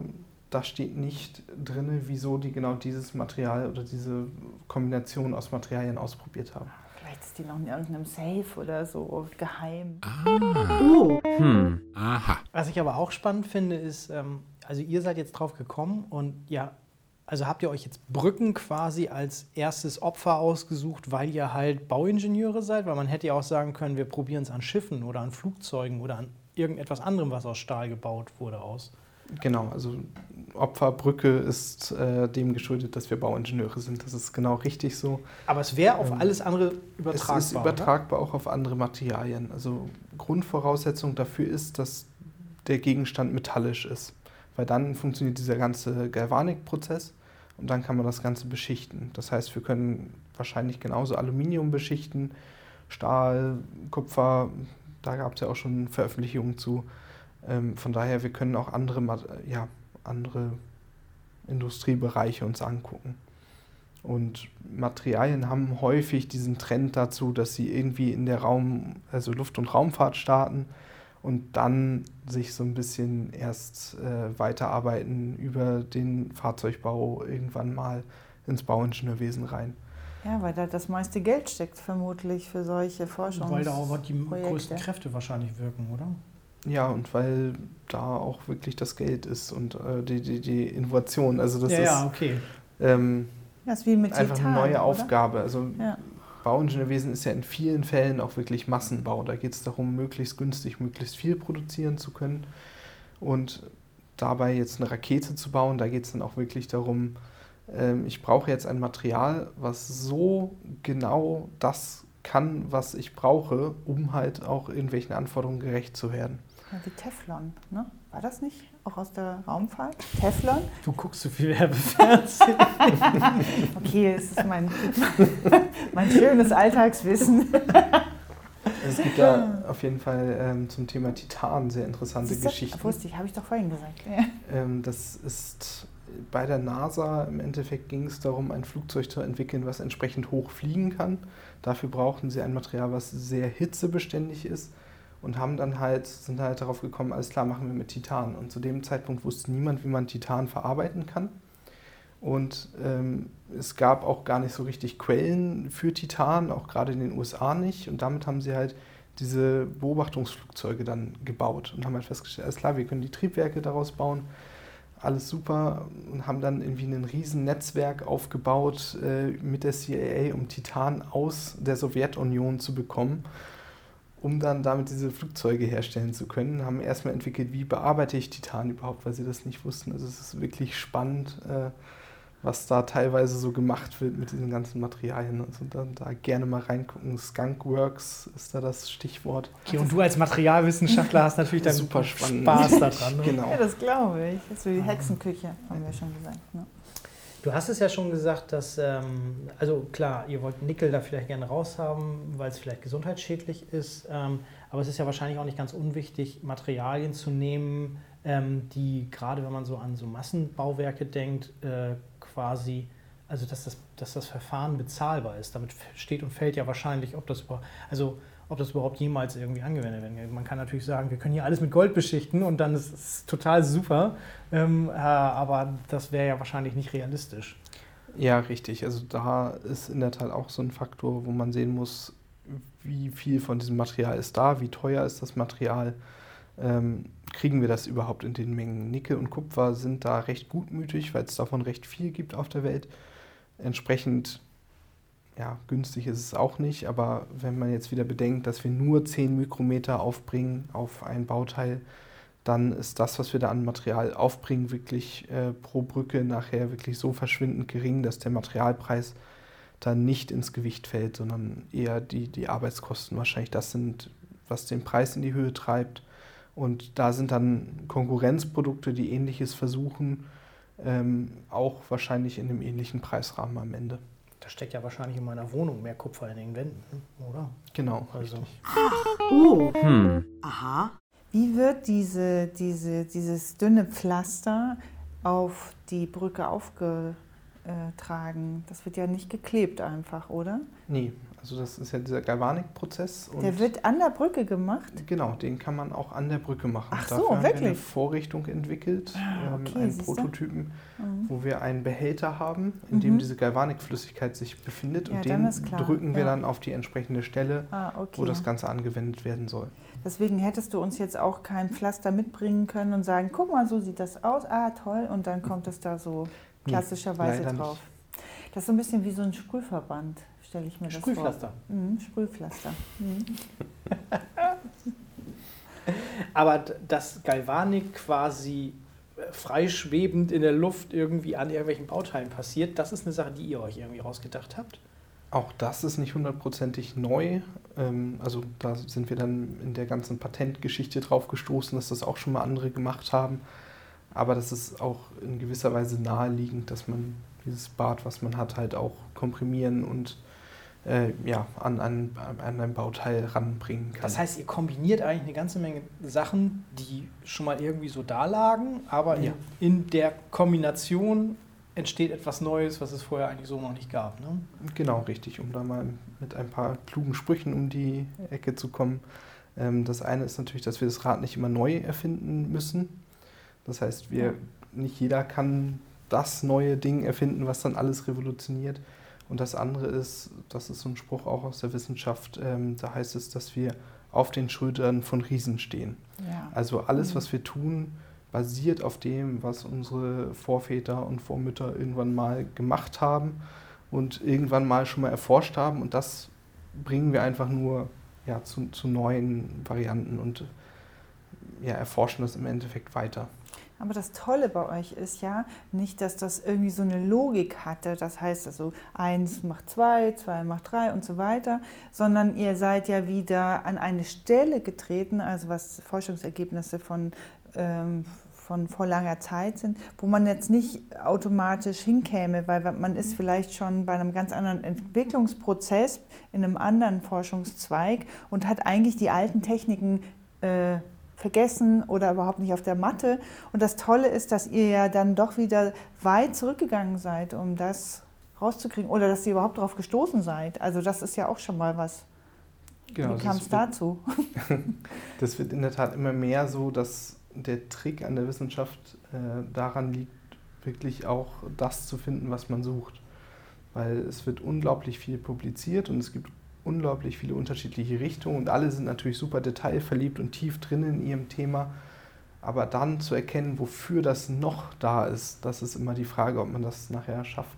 da steht nicht drin, wieso die genau dieses Material oder diese Kombination aus Materialien ausprobiert haben. Vielleicht ist die noch in irgendeinem Safe oder so geheim. Ah. Oh, Hm. Aha. Was ich aber auch spannend finde, ist, ähm, also ihr seid jetzt drauf gekommen und ja, also habt ihr euch jetzt Brücken quasi als erstes Opfer ausgesucht, weil ihr halt Bauingenieure seid? Weil man hätte ja auch sagen können, wir probieren es an Schiffen oder an Flugzeugen oder an irgendetwas anderem, was aus Stahl gebaut wurde, aus. Genau, also Opferbrücke ist äh, dem geschuldet, dass wir Bauingenieure sind. Das ist genau richtig so. Aber es wäre auf Ähm, alles andere übertragbar. Es ist übertragbar auch auf andere Materialien. Also Grundvoraussetzung dafür ist, dass der Gegenstand metallisch ist. Weil dann funktioniert dieser ganze Galvanikprozess und dann kann man das Ganze beschichten. Das heißt, wir können wahrscheinlich genauso Aluminium beschichten, Stahl, Kupfer, da gab es ja auch schon Veröffentlichungen zu. Ähm, von daher, wir können auch andere, ja, andere Industriebereiche uns angucken. Und Materialien haben häufig diesen Trend dazu, dass sie irgendwie in der Raum, also Luft- und Raumfahrt starten und dann sich so ein bisschen erst äh, weiterarbeiten über den Fahrzeugbau irgendwann mal ins Bauingenieurwesen rein. Ja, weil da das meiste Geld steckt vermutlich für solche Forschungs. Weil da auch die größten Kräfte wahrscheinlich wirken, oder? Ja, und weil da auch wirklich das Geld ist und äh, die, die, die Innovation. Also das ja, ist ja, okay. ähm, Das ist wie mit einfach Titan, eine neue oder? Aufgabe. Also Ja. Bauingenieurwesen ist ja in vielen Fällen auch wirklich Massenbau. Da geht es darum, möglichst günstig, möglichst viel produzieren zu können. Und dabei jetzt eine Rakete zu bauen, da geht es dann auch wirklich darum, ähm, ich brauche jetzt ein Material, was so genau das kann, was ich brauche, um halt auch irgendwelchen Anforderungen gerecht zu werden. Ja, wie Teflon, ne? War das nicht auch aus der Raumfahrt? Teflon? Du guckst so viel Werbefernsehen. (laughs) Okay, es ist mein, (laughs) mein schönes Alltagswissen. Es gibt da auf jeden Fall ähm, zum Thema Titan sehr interessante? Geschichten. Wusste ich, habe ich doch vorhin gesagt. Ja. (laughs) Ähm, das ist bei der NASA im Endeffekt ging es darum, ein Flugzeug zu entwickeln, was entsprechend hoch fliegen kann. Dafür brauchten sie ein Material, was sehr hitzebeständig ist und haben dann halt, sind halt darauf gekommen, alles klar, machen wir mit Titan. Und zu dem Zeitpunkt wusste niemand, wie man Titan verarbeiten kann. Und ähm, es gab auch gar nicht so richtig Quellen für Titan, auch gerade in den USA nicht. Und damit haben sie halt diese Beobachtungsflugzeuge dann gebaut und haben halt festgestellt, alles klar, wir können die Triebwerke daraus bauen, alles super und haben dann irgendwie ein riesen Netzwerk aufgebaut äh, mit der CIA, um Titan aus der Sowjetunion zu bekommen, um dann damit diese Flugzeuge herstellen zu können. Haben erstmal entwickelt, wie bearbeite ich Titan überhaupt, weil sie das nicht wussten. Also es ist wirklich spannend, äh, was da teilweise so gemacht wird mit diesen ganzen Materialien. Also da, da gerne mal reingucken. Skunkworks ist da das Stichwort. Okay, und du als Materialwissenschaftler hast natürlich dann Super spannend. Spaß daran. Ne? (laughs) Genau. ja, das glaube ich. Das ist wie die Hexenküche, haben wir schon gesagt. Ne? Du hast es ja schon gesagt, dass, ähm, also klar, ihr wollt Nickel da vielleicht gerne raushaben, weil es vielleicht gesundheitsschädlich ist, ähm, aber es ist ja wahrscheinlich auch nicht ganz unwichtig, Materialien zu nehmen, ähm, die gerade wenn man so an so Massenbauwerke denkt, äh, quasi, also dass das, dass das Verfahren bezahlbar ist. Damit steht und fällt ja wahrscheinlich, ob das, also, ob das überhaupt jemals irgendwie angewendet wird. Man kann natürlich sagen, wir können hier alles mit Gold beschichten und dann ist es total super, ähm, äh, aber das wäre ja wahrscheinlich nicht realistisch. Ja, richtig. Also da ist in der Tat auch so ein Faktor, wo man sehen muss, wie viel von diesem Material ist da, wie teuer ist das Material, ähm, kriegen wir das überhaupt in den Mengen. Nickel und Kupfer sind da recht gutmütig, weil es davon recht viel gibt auf der Welt. Entsprechend, ja, günstig ist es auch nicht, aber wenn man jetzt wieder bedenkt, dass wir nur 10 Mikrometer aufbringen auf ein Bauteil, dann ist das, was wir da an Material aufbringen, wirklich äh, pro Brücke nachher wirklich so verschwindend gering, dass der Materialpreis dann nicht ins Gewicht fällt, sondern eher die, die Arbeitskosten wahrscheinlich das sind, was den Preis in die Höhe treibt. Und da sind dann Konkurrenzprodukte, die ähnliches versuchen, ähm, auch wahrscheinlich in einem ähnlichen Preisrahmen am Ende. Da steckt ja wahrscheinlich in meiner Wohnung mehr Kupfer in den Wänden, oder? Genau, Also, richtig. Oh, Hm. aha. Wie wird diese, diese, dieses dünne Pflaster auf die Brücke aufge, äh, tragen. Das wird ja nicht geklebt einfach, oder? Nee, also das ist ja dieser Galvanik-Prozess. Der wird an der Brücke gemacht? Genau, den kann man auch an der Brücke machen. Ach so, Dafür haben wirklich? wir eine Vorrichtung entwickelt, Ah, okay, einen. Prototypen, Mhm. wo wir einen Behälter haben, in dem Mhm. diese Galvanikflüssigkeit sich befindet Ja, und den drücken wir ja. dann auf die entsprechende Stelle, Ah, okay. wo das Ganze angewendet werden soll. Deswegen hättest du uns jetzt auch kein Pflaster mitbringen können und sagen, guck mal, so sieht das aus, ah toll, und dann kommt es da so Nee, klassischerweise leider drauf. Das ist so ein bisschen wie so ein Sprühverband, stelle ich mir das vor. Sprühpflaster. Mhm, Sprühpflaster. Mhm. (laughs) Aber dass Galvanik quasi äh, freischwebend in der Luft irgendwie an irgendwelchen Bauteilen passiert, das ist eine Sache, die ihr euch irgendwie rausgedacht habt. Auch das ist nicht hundertprozentig neu. Ähm, Also da sind wir dann in der ganzen Patentgeschichte drauf gestoßen, dass das auch schon mal andere gemacht haben. Aber das ist auch in gewisser Weise naheliegend, dass man dieses Bad, was man hat, halt auch komprimieren und äh, ja, an, an, an ein Bauteil ranbringen kann. Das heißt, ihr kombiniert eigentlich eine ganze Menge Sachen, die schon mal irgendwie so da lagen, aber Ja. in, in der Kombination entsteht etwas Neues, was es vorher eigentlich so noch nicht gab. Ne? Genau, richtig, um da mal mit ein paar klugen Sprüchen um die Ecke zu kommen. Ähm, das eine ist natürlich, dass wir das Rad nicht immer neu erfinden müssen. Das heißt, wir, nicht jeder kann das neue Ding erfinden, was dann alles revolutioniert. Und das andere ist, das ist so ein Spruch auch aus der Wissenschaft, ähm, da heißt es, dass wir auf den Schultern von Riesen stehen. Ja. Also alles, Mhm. was wir tun, basiert auf dem, was unsere Vorväter und Vormütter irgendwann mal gemacht haben und irgendwann mal schon mal erforscht haben. Und das bringen wir einfach nur ja, zu, zu neuen Varianten und ja, erforschen das im Endeffekt weiter. Aber das Tolle bei euch ist ja nicht, dass das irgendwie so eine Logik hatte. Das heißt also, eins macht zwei, zwei macht drei und so weiter, sondern ihr seid ja wieder an eine Stelle getreten, also was Forschungsergebnisse von, ähm, von vor langer Zeit sind, wo man jetzt nicht automatisch hinkäme, weil man ist vielleicht schon bei einem ganz anderen Entwicklungsprozess in einem anderen Forschungszweig und hat eigentlich die alten Techniken äh, vergessen oder überhaupt nicht auf der Matte. Und das Tolle ist, dass ihr ja dann doch wieder weit zurückgegangen seid, um das rauszukriegen oder dass ihr überhaupt darauf gestoßen seid. Also das ist ja auch schon mal was. Genau, Wie kam es dazu? (laughs) Das wird in der Tat immer mehr so, dass der Trick an der Wissenschaft äh, daran liegt, wirklich auch das zu finden, was man sucht. Weil es wird unglaublich viel publiziert und es gibt unglaublich viele unterschiedliche Richtungen und alle sind natürlich super detailverliebt und tief drin in ihrem Thema. Aber dann zu erkennen, wofür das noch da ist, das ist immer die Frage, ob man das nachher schafft.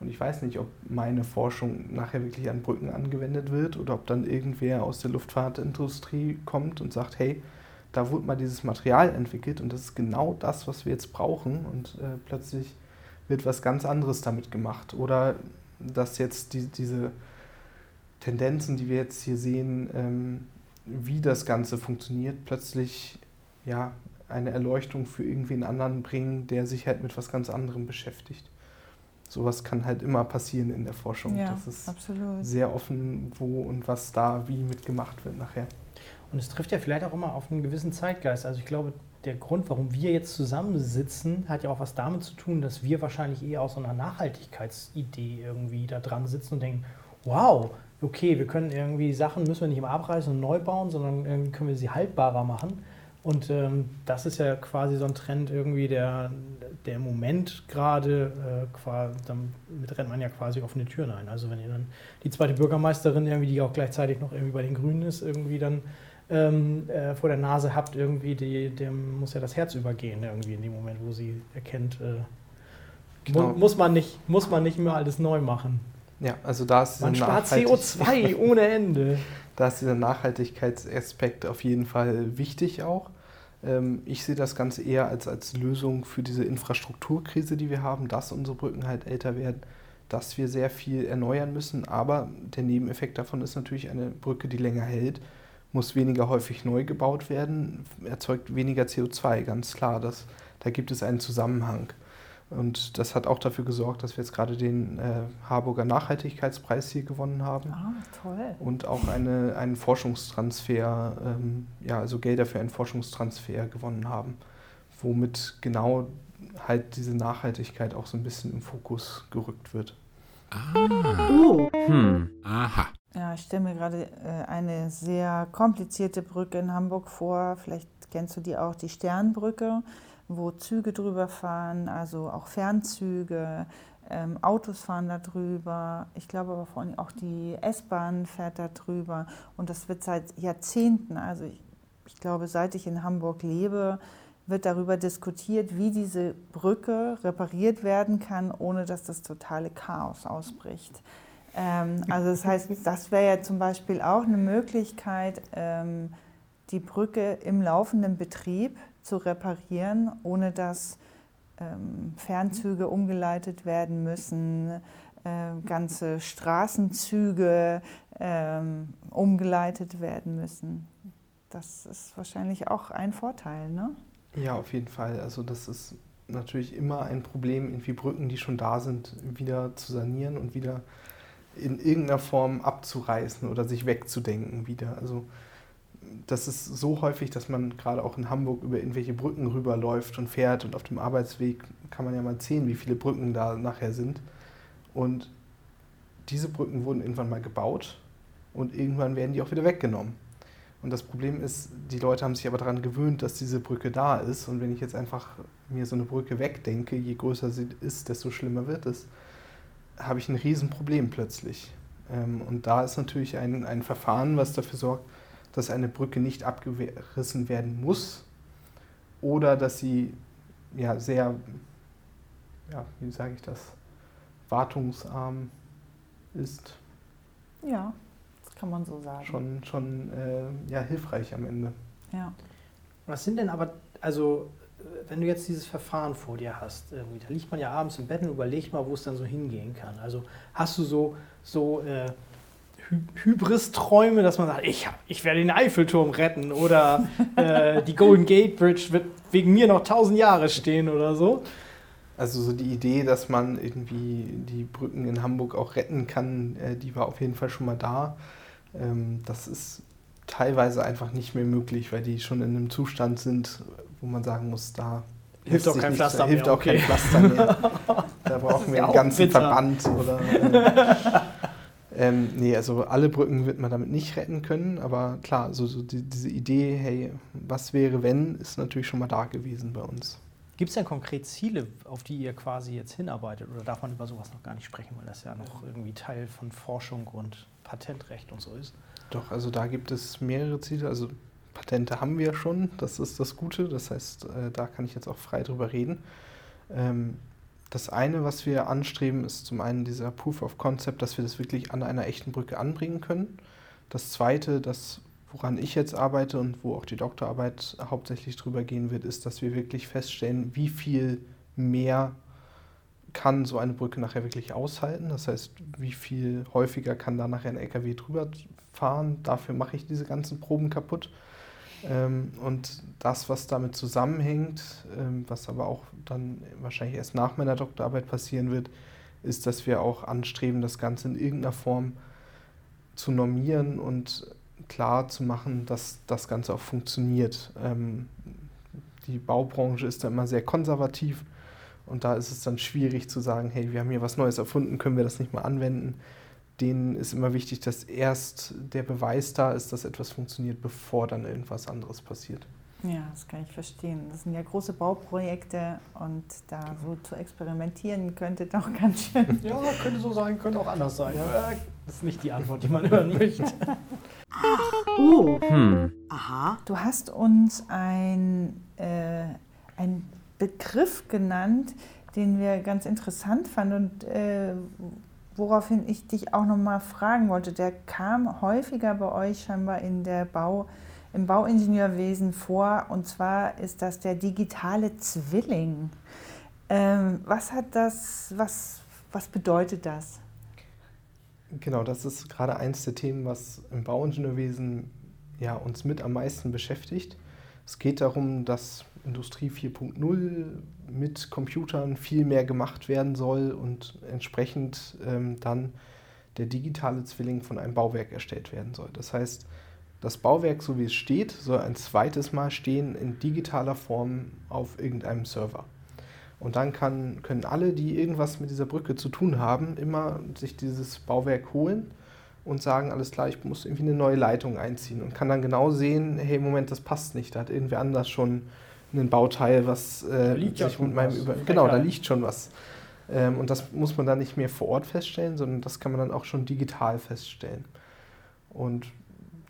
Und ich weiß nicht, ob meine Forschung nachher wirklich an Brücken angewendet wird oder ob dann irgendwer aus der Luftfahrtindustrie kommt und sagt, hey, da wurde mal dieses Material entwickelt und das ist genau das, was wir jetzt brauchen und äh, plötzlich wird was ganz anderes damit gemacht. Oder dass jetzt die, diese Tendenzen, die wir jetzt hier sehen, ähm, wie das Ganze funktioniert, plötzlich ja, eine Erleuchtung für irgendwen anderen bringen, der sich halt mit was ganz anderem beschäftigt. Sowas kann halt immer passieren in der Forschung. Ja, das ist absolut. sehr offen, wo und was da wie mitgemacht wird nachher. Und es trifft ja vielleicht auch immer auf einen gewissen Zeitgeist. Also ich glaube, der Grund, warum wir jetzt zusammensitzen, hat ja auch was damit zu tun, dass wir wahrscheinlich eher aus so einer Nachhaltigkeitsidee irgendwie da dran sitzen und denken, wow, okay, wir können irgendwie Sachen, müssen wir nicht immer abreißen und neu bauen, sondern irgendwie können wir sie haltbarer machen. Und ähm, das ist ja quasi so ein Trend irgendwie, der, der im Moment gerade, äh, damit rennt man ja quasi offene Türen ein. Also wenn ihr dann die zweite Bürgermeisterin irgendwie, die auch gleichzeitig noch irgendwie bei den Grünen ist, irgendwie dann ähm, äh, vor der Nase habt, irgendwie, die, dem muss ja das Herz übergehen, irgendwie in dem Moment, wo sie erkennt, äh, Genau. mu muss, man nicht, muss man nicht mehr alles neu machen. Ja, also da ist Man dieser spart Nachhaltig- CO2 (laughs) ohne Ende. Da ist dieser Nachhaltigkeitsaspekt auf jeden Fall wichtig auch. Ähm, Ich sehe das Ganze eher als, als Lösung für diese Infrastrukturkrise, die wir haben, dass unsere Brücken halt älter werden, dass wir sehr viel erneuern müssen. Aber der Nebeneffekt davon ist natürlich eine Brücke, die länger hält, muss weniger häufig neu gebaut werden, erzeugt weniger CO2, ganz klar. Das, da gibt es einen Zusammenhang. Und das hat auch dafür gesorgt, dass wir jetzt gerade den äh, Harburger Nachhaltigkeitspreis hier gewonnen haben Ah, toll. und auch eine, einen Forschungstransfer, ähm, ja, also Gelder für einen Forschungstransfer gewonnen haben, womit genau halt diese Nachhaltigkeit auch so ein bisschen im Fokus gerückt wird. Ah. Oh. Hm. Aha. Ja, ich stelle mir gerade äh, eine sehr komplizierte Brücke in Hamburg vor. Vielleicht kennst du die auch, die Sternbrücke, wo Züge drüber fahren, also auch Fernzüge. Ähm, Autos fahren da drüber. Ich glaube aber vor allem auch die S-Bahn fährt da drüber. Und das wird seit Jahrzehnten, also ich, ich glaube, seit ich in Hamburg lebe, wird darüber diskutiert, wie diese Brücke repariert werden kann, ohne dass das totale Chaos ausbricht. Ähm, also das heißt, das wäre ja zum Beispiel auch eine Möglichkeit, ähm, die Brücke im laufenden Betrieb zu reparieren, ohne dass ähm, Fernzüge umgeleitet werden müssen, äh, ganze Straßenzüge ähm, umgeleitet werden müssen. Das ist wahrscheinlich auch ein Vorteil, ne? Ja, auf jeden Fall. Also das ist natürlich immer ein Problem, irgendwie Brücken, die schon da sind, wieder zu sanieren und wieder in irgendeiner Form abzureißen oder sich wegzudenken wieder. Also das ist so häufig, dass man gerade auch in Hamburg über irgendwelche Brücken rüberläuft und fährt und auf dem Arbeitsweg kann man ja mal sehen, wie viele Brücken da nachher sind. Und diese Brücken wurden irgendwann mal gebaut und irgendwann werden die auch wieder weggenommen. Und das Problem ist, die Leute haben sich aber daran gewöhnt, dass diese Brücke da ist. Und wenn ich jetzt einfach mir so eine Brücke wegdenke, je größer sie ist, desto schlimmer wird es, habe ich ein Riesenproblem plötzlich. Ähm, und da ist natürlich ein, ein Verfahren, was dafür sorgt, dass eine Brücke nicht abgerissen werden muss oder dass sie ja sehr, ja, wie sage ich das, wartungsarm ist. Ja, das kann man so sagen. Schon, schon äh, ja, hilfreich am Ende. Ja. Was sind denn aber, also wenn du jetzt dieses Verfahren vor dir hast, irgendwie, da liegt man ja abends im Bett und überlegt mal, wo es dann so hingehen kann. Also hast du so, so äh, Hy Hybris-Träume, dass man sagt, ich, ich werde den Eiffelturm retten oder äh, die Golden Gate Bridge wird wegen mir noch tausend Jahre stehen oder so? Also so die Idee, dass man irgendwie die Brücken in Hamburg auch retten kann, äh, die war auf jeden Fall schon mal da. Ähm, das ist teilweise einfach nicht mehr möglich, weil die schon in einem Zustand sind, wo man sagen muss, da hilft auch kein Pflaster mehr. Hilft auch okay. kein Pflaster mehr. (laughs) Da brauchen wir einen ganzen bitter. Verband oder. Äh, ähm, nee, also alle Brücken wird man damit nicht retten können, aber klar, so, so die, diese Idee, hey, was wäre wenn, ist natürlich schon mal da gewesen bei uns. Gibt es denn konkret Ziele, auf die ihr quasi jetzt hinarbeitet? Oder darf man über sowas noch gar nicht sprechen, weil das ja noch irgendwie Teil von Forschung und Patentrecht und so ist? Doch, also da gibt es mehrere Ziele. Also Patente haben wir schon, das ist das Gute. Das heißt, äh, da kann ich jetzt auch frei drüber reden. Ähm, das eine, was wir anstreben, ist zum einen dieser Proof of Concept, dass wir das wirklich an einer echten Brücke anbringen können. Das zweite, das, woran ich jetzt arbeite und wo auch die Doktorarbeit hauptsächlich drüber gehen wird, ist, dass wir wirklich feststellen, wie viel mehr kann so eine Brücke nachher wirklich aushalten. Das heißt, wie viel häufiger kann da nachher ein LKW drüber fahren. Dafür mache ich diese ganzen Proben kaputt. Ähm, und das, was damit zusammenhängt, ähm, was aber auch dann wahrscheinlich erst nach meiner Doktorarbeit passieren wird, ist, dass wir auch anstreben, das Ganze in irgendeiner Form zu normieren und klar zu machen, dass das Ganze auch funktioniert. Ähm, die Baubranche ist da immer sehr konservativ und da ist es dann schwierig zu sagen, hey, wir haben hier was Neues erfunden, können wir das nicht mal anwenden. Denen ist immer wichtig, dass erst der Beweis da ist, dass etwas funktioniert, bevor dann irgendwas anderes passiert. Ja, das kann ich verstehen. Das sind ja große Bauprojekte und da so zu experimentieren könnte (laughs) doch ganz schön. Ja, könnte so sein, könnte auch anders sein. Äh, Das ist nicht die Antwort, die man hören (laughs) möchte. Oh. Hm. Aha. Du hast uns ein, äh, einen Begriff genannt, den wir ganz interessant fanden und äh, woraufhin ich dich auch noch mal fragen wollte. Der kam häufiger bei euch scheinbar in der Bau, im Bauingenieurwesen vor und zwar ist das der digitale Zwilling. Ähm, was hat das, was, was bedeutet das? Genau, das ist gerade eins der Themen, was im Bauingenieurwesen ja, uns mit am meisten beschäftigt. Es geht darum, dass Industrie 4.0 mit Computern viel mehr gemacht werden soll und entsprechend ähm, dann der digitale Zwilling von einem Bauwerk erstellt werden soll. Das heißt, das Bauwerk, so wie es steht, soll ein zweites Mal stehen in digitaler Form auf irgendeinem Server. Und dann kann, können alle, die irgendwas mit dieser Brücke zu tun haben, immer sich dieses Bauwerk holen und sagen, alles klar, ich muss irgendwie eine neue Leitung einziehen und kann dann genau sehen, hey, Moment, das passt nicht, da hat irgendwer anders schon ein Bauteil, was äh, liegt sich mit meinem über genau, da liegt schon was. Ähm, und das muss man dann nicht mehr vor Ort feststellen, sondern das kann man dann auch schon digital feststellen. Und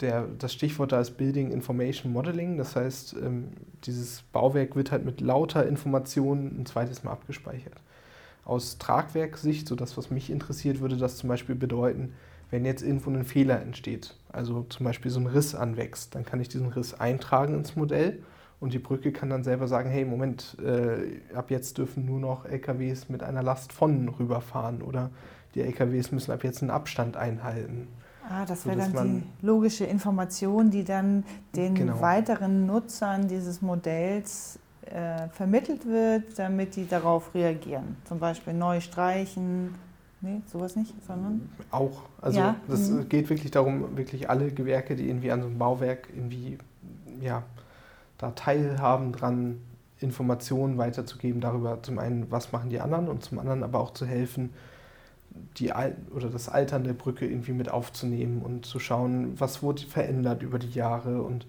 der, das Stichwort da ist Building Information Modeling. Das heißt, ähm, dieses Bauwerk wird halt mit lauter Informationen ein zweites Mal abgespeichert. Aus Tragwerksicht, so das, was mich interessiert, würde das zum Beispiel bedeuten, wenn jetzt irgendwo ein Fehler entsteht, also zum Beispiel so ein Riss anwächst, dann kann ich diesen Riss eintragen ins Modell und die Brücke kann dann selber sagen, hey, Moment, äh, ab jetzt dürfen nur noch LKWs mit einer Last von rüberfahren oder die LKWs müssen ab jetzt einen Abstand einhalten. Ah, das wäre dann die logische Information, die dann den Genau. weiteren Nutzern dieses Modells äh, vermittelt wird, damit die darauf reagieren. Zum Beispiel neu streichen. Nee, sowas nicht, sondern. Auch. Also Ja, das mhm. geht wirklich darum, wirklich alle Gewerke, die irgendwie an so einem Bauwerk irgendwie ja, da teilhaben dran, Informationen weiterzugeben darüber, zum einen, was machen die anderen und zum anderen aber auch zu helfen, die Al oder das Altern der Brücke irgendwie mit aufzunehmen und zu schauen, was wurde verändert über die Jahre und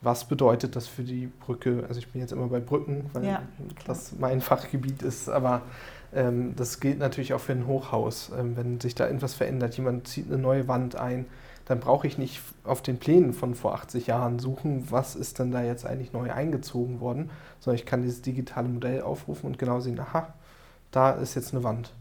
was bedeutet das für die Brücke. Also ich bin jetzt immer bei Brücken, weil Ja, das mein Fachgebiet ist, aber ähm, das gilt natürlich auch für ein Hochhaus. Ähm, wenn sich da irgendwas verändert, jemand zieht eine neue Wand ein, dann brauche ich nicht auf den Plänen von vor 80 Jahren suchen, was ist denn da jetzt eigentlich neu eingezogen worden, sondern ich kann dieses digitale Modell aufrufen und genau sehen, aha, da ist jetzt eine Wand.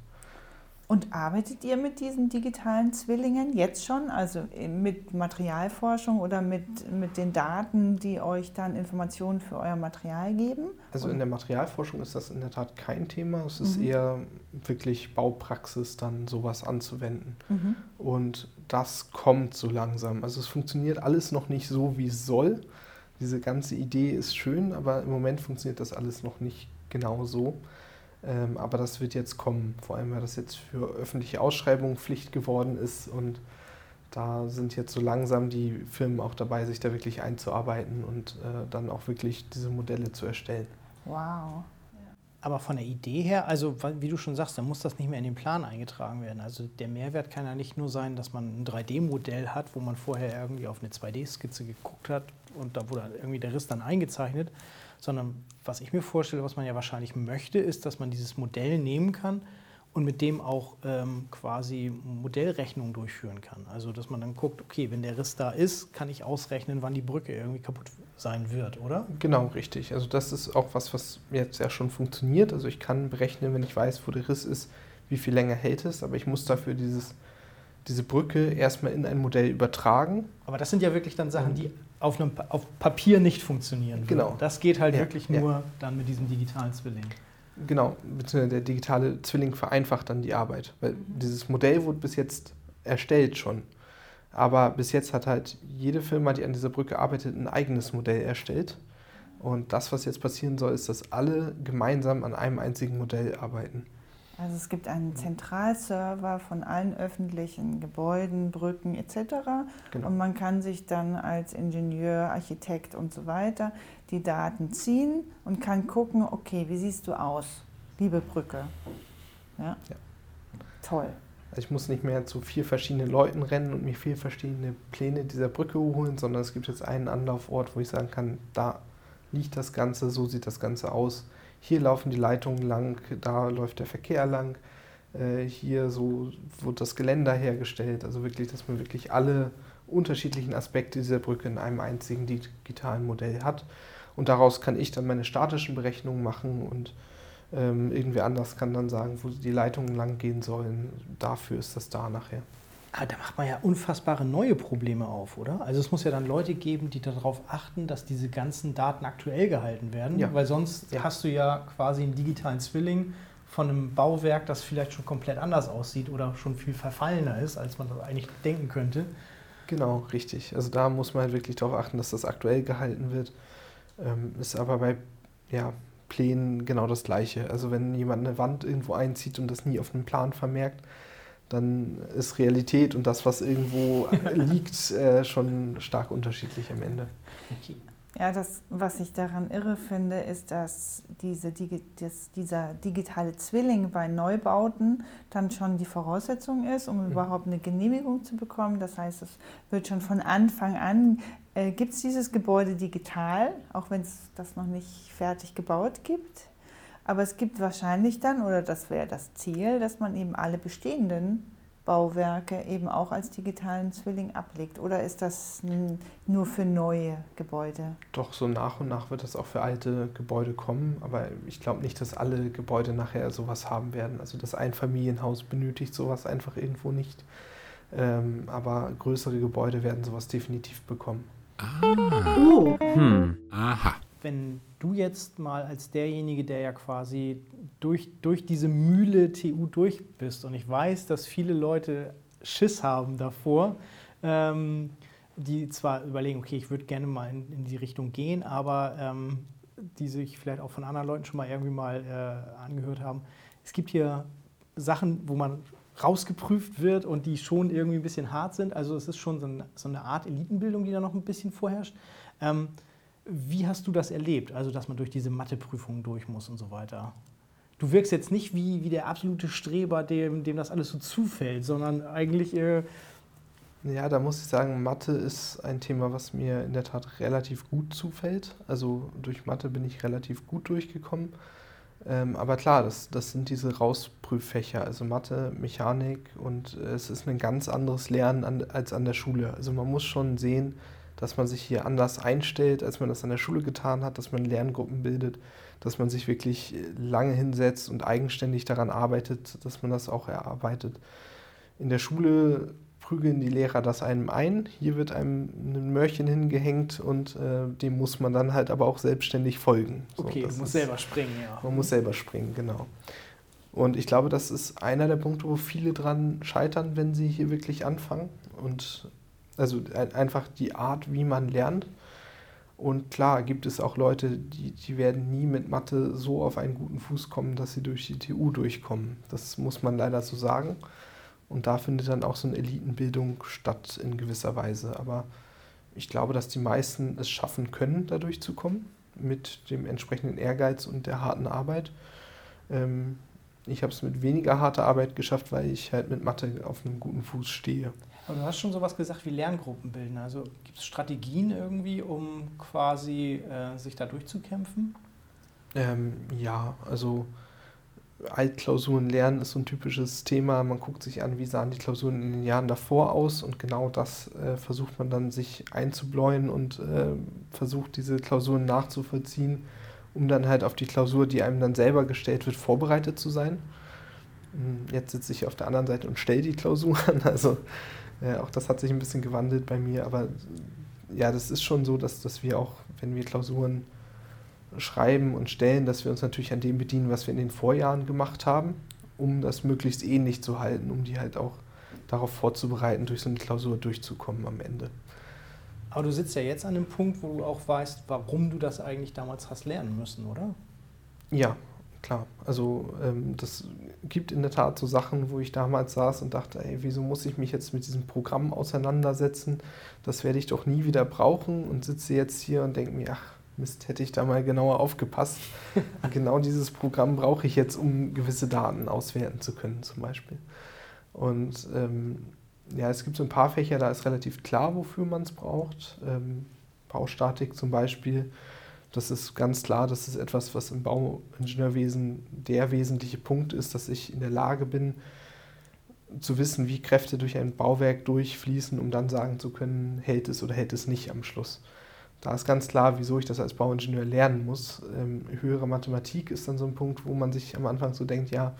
Und arbeitet ihr mit diesen digitalen Zwillingen jetzt schon? Also äh, mit Materialforschung oder mit, mit den Daten, die euch dann Informationen für euer Material geben? Also in der Materialforschung ist das in der Tat kein Thema. Es ist Mhm. eher wirklich Baupraxis, dann sowas anzuwenden. Mhm. Und das kommt so langsam. Also es funktioniert alles noch nicht so, wie es soll. Diese ganze Idee ist schön, aber im Moment funktioniert das alles noch nicht genau so. Ähm, aber das wird jetzt kommen, vor allem weil das jetzt für öffentliche Ausschreibungen Pflicht geworden ist und da sind jetzt so langsam die Firmen auch dabei, sich da wirklich einzuarbeiten und äh, dann auch wirklich diese Modelle zu erstellen. Wow. Aber von der Idee her, also wie du schon sagst, dann muss das nicht mehr in den Plan eingetragen werden. Also der Mehrwert kann ja nicht nur sein, dass man ein 3D-Modell hat, wo man vorher irgendwie auf eine 2D-Skizze geguckt hat und da wurde irgendwie der Riss dann eingezeichnet, sondern was ich mir vorstelle, was man ja wahrscheinlich möchte, ist, dass man dieses Modell nehmen kann und mit dem auch ähm, quasi Modellrechnungen durchführen kann. Also dass man dann guckt, okay, wenn der Riss da ist, kann ich ausrechnen, wann die Brücke irgendwie kaputt sein wird, oder? Genau, richtig. Also das ist auch was, was jetzt ja schon funktioniert. Also ich kann berechnen, wenn ich weiß, wo der Riss ist, wie viel länger hält es, aber ich muss dafür dieses, diese Brücke erstmal in ein Modell übertragen. Aber das sind ja wirklich dann Sachen, die auf, einem, auf Papier nicht funktionieren. würden. Genau. Das geht halt Ja, wirklich ja. nur dann mit diesem digitalen Zwilling. Genau, beziehungsweise der digitale Zwilling vereinfacht dann die Arbeit. Weil dieses Modell wurde bis jetzt erstellt schon. Aber bis jetzt hat halt jede Firma, die an dieser Brücke arbeitet, ein eigenes Modell erstellt. Und das, was jetzt passieren soll, ist, dass alle gemeinsam an einem einzigen Modell arbeiten. Also es gibt einen Zentralserver von allen öffentlichen Gebäuden, Brücken etc. Genau. Und man kann sich dann als Ingenieur, Architekt und so weiter die Daten ziehen und kann gucken, okay, wie siehst du aus, liebe Brücke? Ja. Ja. Toll. Also ich muss nicht mehr zu vier verschiedenen Leuten rennen und mir vier verschiedene Pläne dieser Brücke holen, sondern es gibt jetzt einen Anlaufort, wo ich sagen kann, da liegt das Ganze, so sieht das Ganze aus. Hier laufen die Leitungen lang, da läuft der Verkehr lang, äh, hier so wird das Geländer hergestellt. Also wirklich, dass man wirklich alle unterschiedlichen Aspekte dieser Brücke in einem einzigen digitalen Modell hat. Und daraus kann ich dann meine statischen Berechnungen machen und ähm, irgendwer anders kann dann sagen, wo die Leitungen lang gehen sollen. Dafür ist das da nachher. Aber da macht man ja unfassbare neue Probleme auf, oder? Also es muss ja dann Leute geben, die darauf achten, dass diese ganzen Daten aktuell gehalten werden, Ja. weil sonst Ja. hast du ja quasi einen digitalen Zwilling von einem Bauwerk, das vielleicht schon komplett anders aussieht oder schon viel verfallener ist, als man das eigentlich denken könnte. Genau, richtig. Also da muss man halt wirklich darauf achten, dass das aktuell gehalten wird. Ähm, ist aber bei ja, Plänen genau das Gleiche. Also wenn jemand eine Wand irgendwo einzieht und das nie auf einem Plan vermerkt, dann ist Realität und das, was irgendwo (laughs) liegt, äh, schon stark unterschiedlich am Ende. Ja, das, was ich daran irre finde, ist, dass diese, dass dieser digitale Zwilling bei Neubauten dann schon die Voraussetzung ist, um mhm. überhaupt eine Genehmigung zu bekommen. Das heißt, es wird schon von Anfang an, äh, gibt es dieses Gebäude digital, auch wenn es das noch nicht fertig gebaut gibt. Aber es gibt wahrscheinlich dann, oder das wäre das Ziel, dass man eben alle bestehenden Bauwerke eben auch als digitalen Zwilling ablegt? Oder ist das nur für neue Gebäude? Doch, so nach und nach wird das auch für alte Gebäude kommen. Aber ich glaube nicht, dass alle Gebäude nachher sowas haben werden. Also das Einfamilienhaus benötigt sowas einfach irgendwo nicht. Ähm, aber größere Gebäude werden sowas definitiv bekommen. Ah. Oh. Hm. Aha. Wenn du jetzt mal als derjenige, der ja quasi durch, durch diese Mühle TU durch bist, und ich weiß, dass viele Leute Schiss haben davor, ähm, die zwar überlegen, okay, ich würde gerne mal in, in, die Richtung gehen, aber ähm, die sich vielleicht auch von anderen Leuten schon mal irgendwie mal äh, angehört haben. Es gibt hier Sachen, wo man rausgeprüft wird und die schon irgendwie ein bisschen hart sind. Also es ist schon so, ein, so eine Art Elitenbildung, die da noch ein bisschen vorherrscht. Ähm, wie hast du das erlebt? Also, dass man durch diese Matheprüfungen durch muss und so weiter. Du wirkst jetzt nicht wie, wie der absolute Streber, dem, dem das alles so zufällt, sondern eigentlich. Äh ja, da muss ich sagen, Mathe ist ein Thema, was mir in der Tat relativ gut zufällt. Also durch Mathe bin ich relativ gut durchgekommen. Ähm, aber klar, das, das sind diese Rausprüffächer, also Mathe, Mechanik und äh, es ist ein ganz anderes Lernen an, als an der Schule. Also man muss schon sehen, dass man sich hier anders einstellt, als man das an der Schule getan hat, dass man Lerngruppen bildet, dass man sich wirklich lange hinsetzt und eigenständig daran arbeitet, dass man das auch erarbeitet. In der Schule prügeln die Lehrer das einem ein. Hier wird einem ein Mörchen hingehängt und äh, dem muss man dann halt aber auch selbstständig folgen. Okay, so, man muss selber springen, ja. Man muss selber springen, genau. Und ich glaube, das ist einer der Punkte, wo viele dran scheitern, wenn sie hier wirklich anfangen. Und also einfach die Art, wie man lernt. Und klar gibt es auch Leute, die, die werden nie mit Mathe so auf einen guten Fuß kommen, dass sie durch die TU durchkommen. Das muss man leider so sagen. Und da findet dann auch so eine Elitenbildung statt in gewisser Weise. Aber ich glaube, dass die meisten es schaffen können, da durchzukommen, mit dem entsprechenden Ehrgeiz und der harten Arbeit. Ähm, ich habe es mit weniger harter Arbeit geschafft, weil ich halt mit Mathe auf einem guten Fuß stehe. Aber du hast schon sowas gesagt wie Lerngruppen bilden. Also gibt es Strategien irgendwie, um quasi äh, sich da durchzukämpfen? Ähm, ja, also Altklausuren lernen ist so ein typisches Thema. Man guckt sich an, wie sahen die Klausuren in den Jahren davor aus und genau das äh, versucht man dann sich einzubläuen und äh, versucht diese Klausuren nachzuvollziehen, um dann halt auf die Klausur, die einem dann selber gestellt wird, vorbereitet zu sein. Hm, jetzt sitze ich auf der anderen Seite und stelle die Klausuren. (laughs) Also äh, auch das hat sich ein bisschen gewandelt bei mir, aber ja, das ist schon so, dass, dass wir auch, wenn wir Klausuren schreiben und stellen, dass wir uns natürlich an dem bedienen, was wir in den Vorjahren gemacht haben, um das möglichst ähnlich zu halten, um die halt auch darauf vorzubereiten, durch so eine Klausur durchzukommen am Ende. Aber du sitzt ja jetzt an dem Punkt, wo du auch weißt, warum du das eigentlich damals hast lernen müssen, oder? Ja, klar. Also ähm, das gibt in der Tat so Sachen, wo ich damals saß und dachte, ey, wieso muss ich mich jetzt mit diesem Programm auseinandersetzen? Das werde ich doch nie wieder brauchen und sitze jetzt hier und denke mir, ach Mist, hätte ich da mal genauer aufgepasst. (laughs) genau dieses Programm brauche ich jetzt, um gewisse Daten auswerten zu können, zum Beispiel. Und ähm, ja, es gibt so ein paar Fächer, da ist relativ klar, wofür man es braucht. Ähm, Baustatik zum Beispiel das ist ganz klar, das ist etwas, was im Bauingenieurwesen der wesentliche Punkt ist, dass ich in der Lage bin, zu wissen, wie Kräfte durch ein Bauwerk durchfließen, um dann sagen zu können, hält es oder hält es nicht am Schluss. Da ist ganz klar, wieso ich das als Bauingenieur lernen muss. Ähm, höhere Mathematik ist dann so ein Punkt, wo man sich am Anfang so denkt, ja,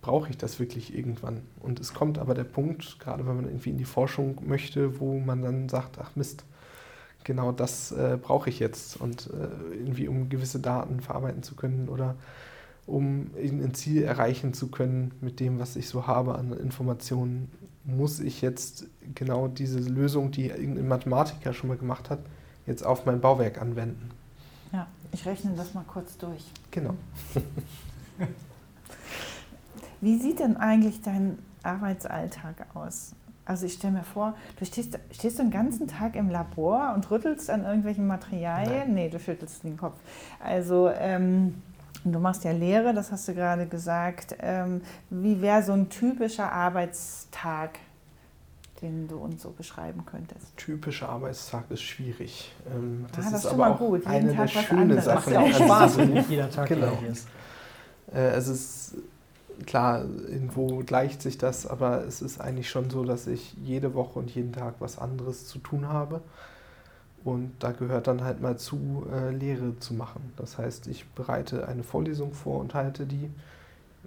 brauche ich das wirklich irgendwann? Und es kommt aber der Punkt, gerade wenn man irgendwie in die Forschung möchte, wo man dann sagt, ach Mist, genau das äh, brauche ich jetzt und äh, irgendwie um gewisse Daten verarbeiten zu können oder um ein Ziel erreichen zu können mit dem, was ich so habe an Informationen, muss ich jetzt genau diese Lösung, die irgendein Mathematiker schon mal gemacht hat, jetzt auf mein Bauwerk anwenden. Ja, ich rechne das mal kurz durch. Genau. (laughs) Wie sieht denn eigentlich dein Arbeitsalltag aus? Also ich stelle mir vor, du stehst, stehst den ganzen Tag im Labor und rüttelst an irgendwelchen Materialien? Nein. Nee, du schüttelst den Kopf. Also ähm, du machst ja Lehre, das hast du gerade gesagt. Ähm, wie wäre so ein typischer Arbeitstag, den du uns so beschreiben könntest? Typischer Arbeitstag ist schwierig. Ähm, Ah, das das ist aber mal auch gut. Jeden eine Tag der schönen anderes. Macht Sachen. ja auch an Spaß, wenn nicht jeder Tag Genau. gleich ist. Äh, es ist klar, irgendwo gleicht sich das, aber es ist eigentlich schon so, dass ich jede Woche und jeden Tag was anderes zu tun habe. Und da gehört dann halt mal zu, äh, Lehre zu machen. Das heißt, ich bereite eine Vorlesung vor und halte die.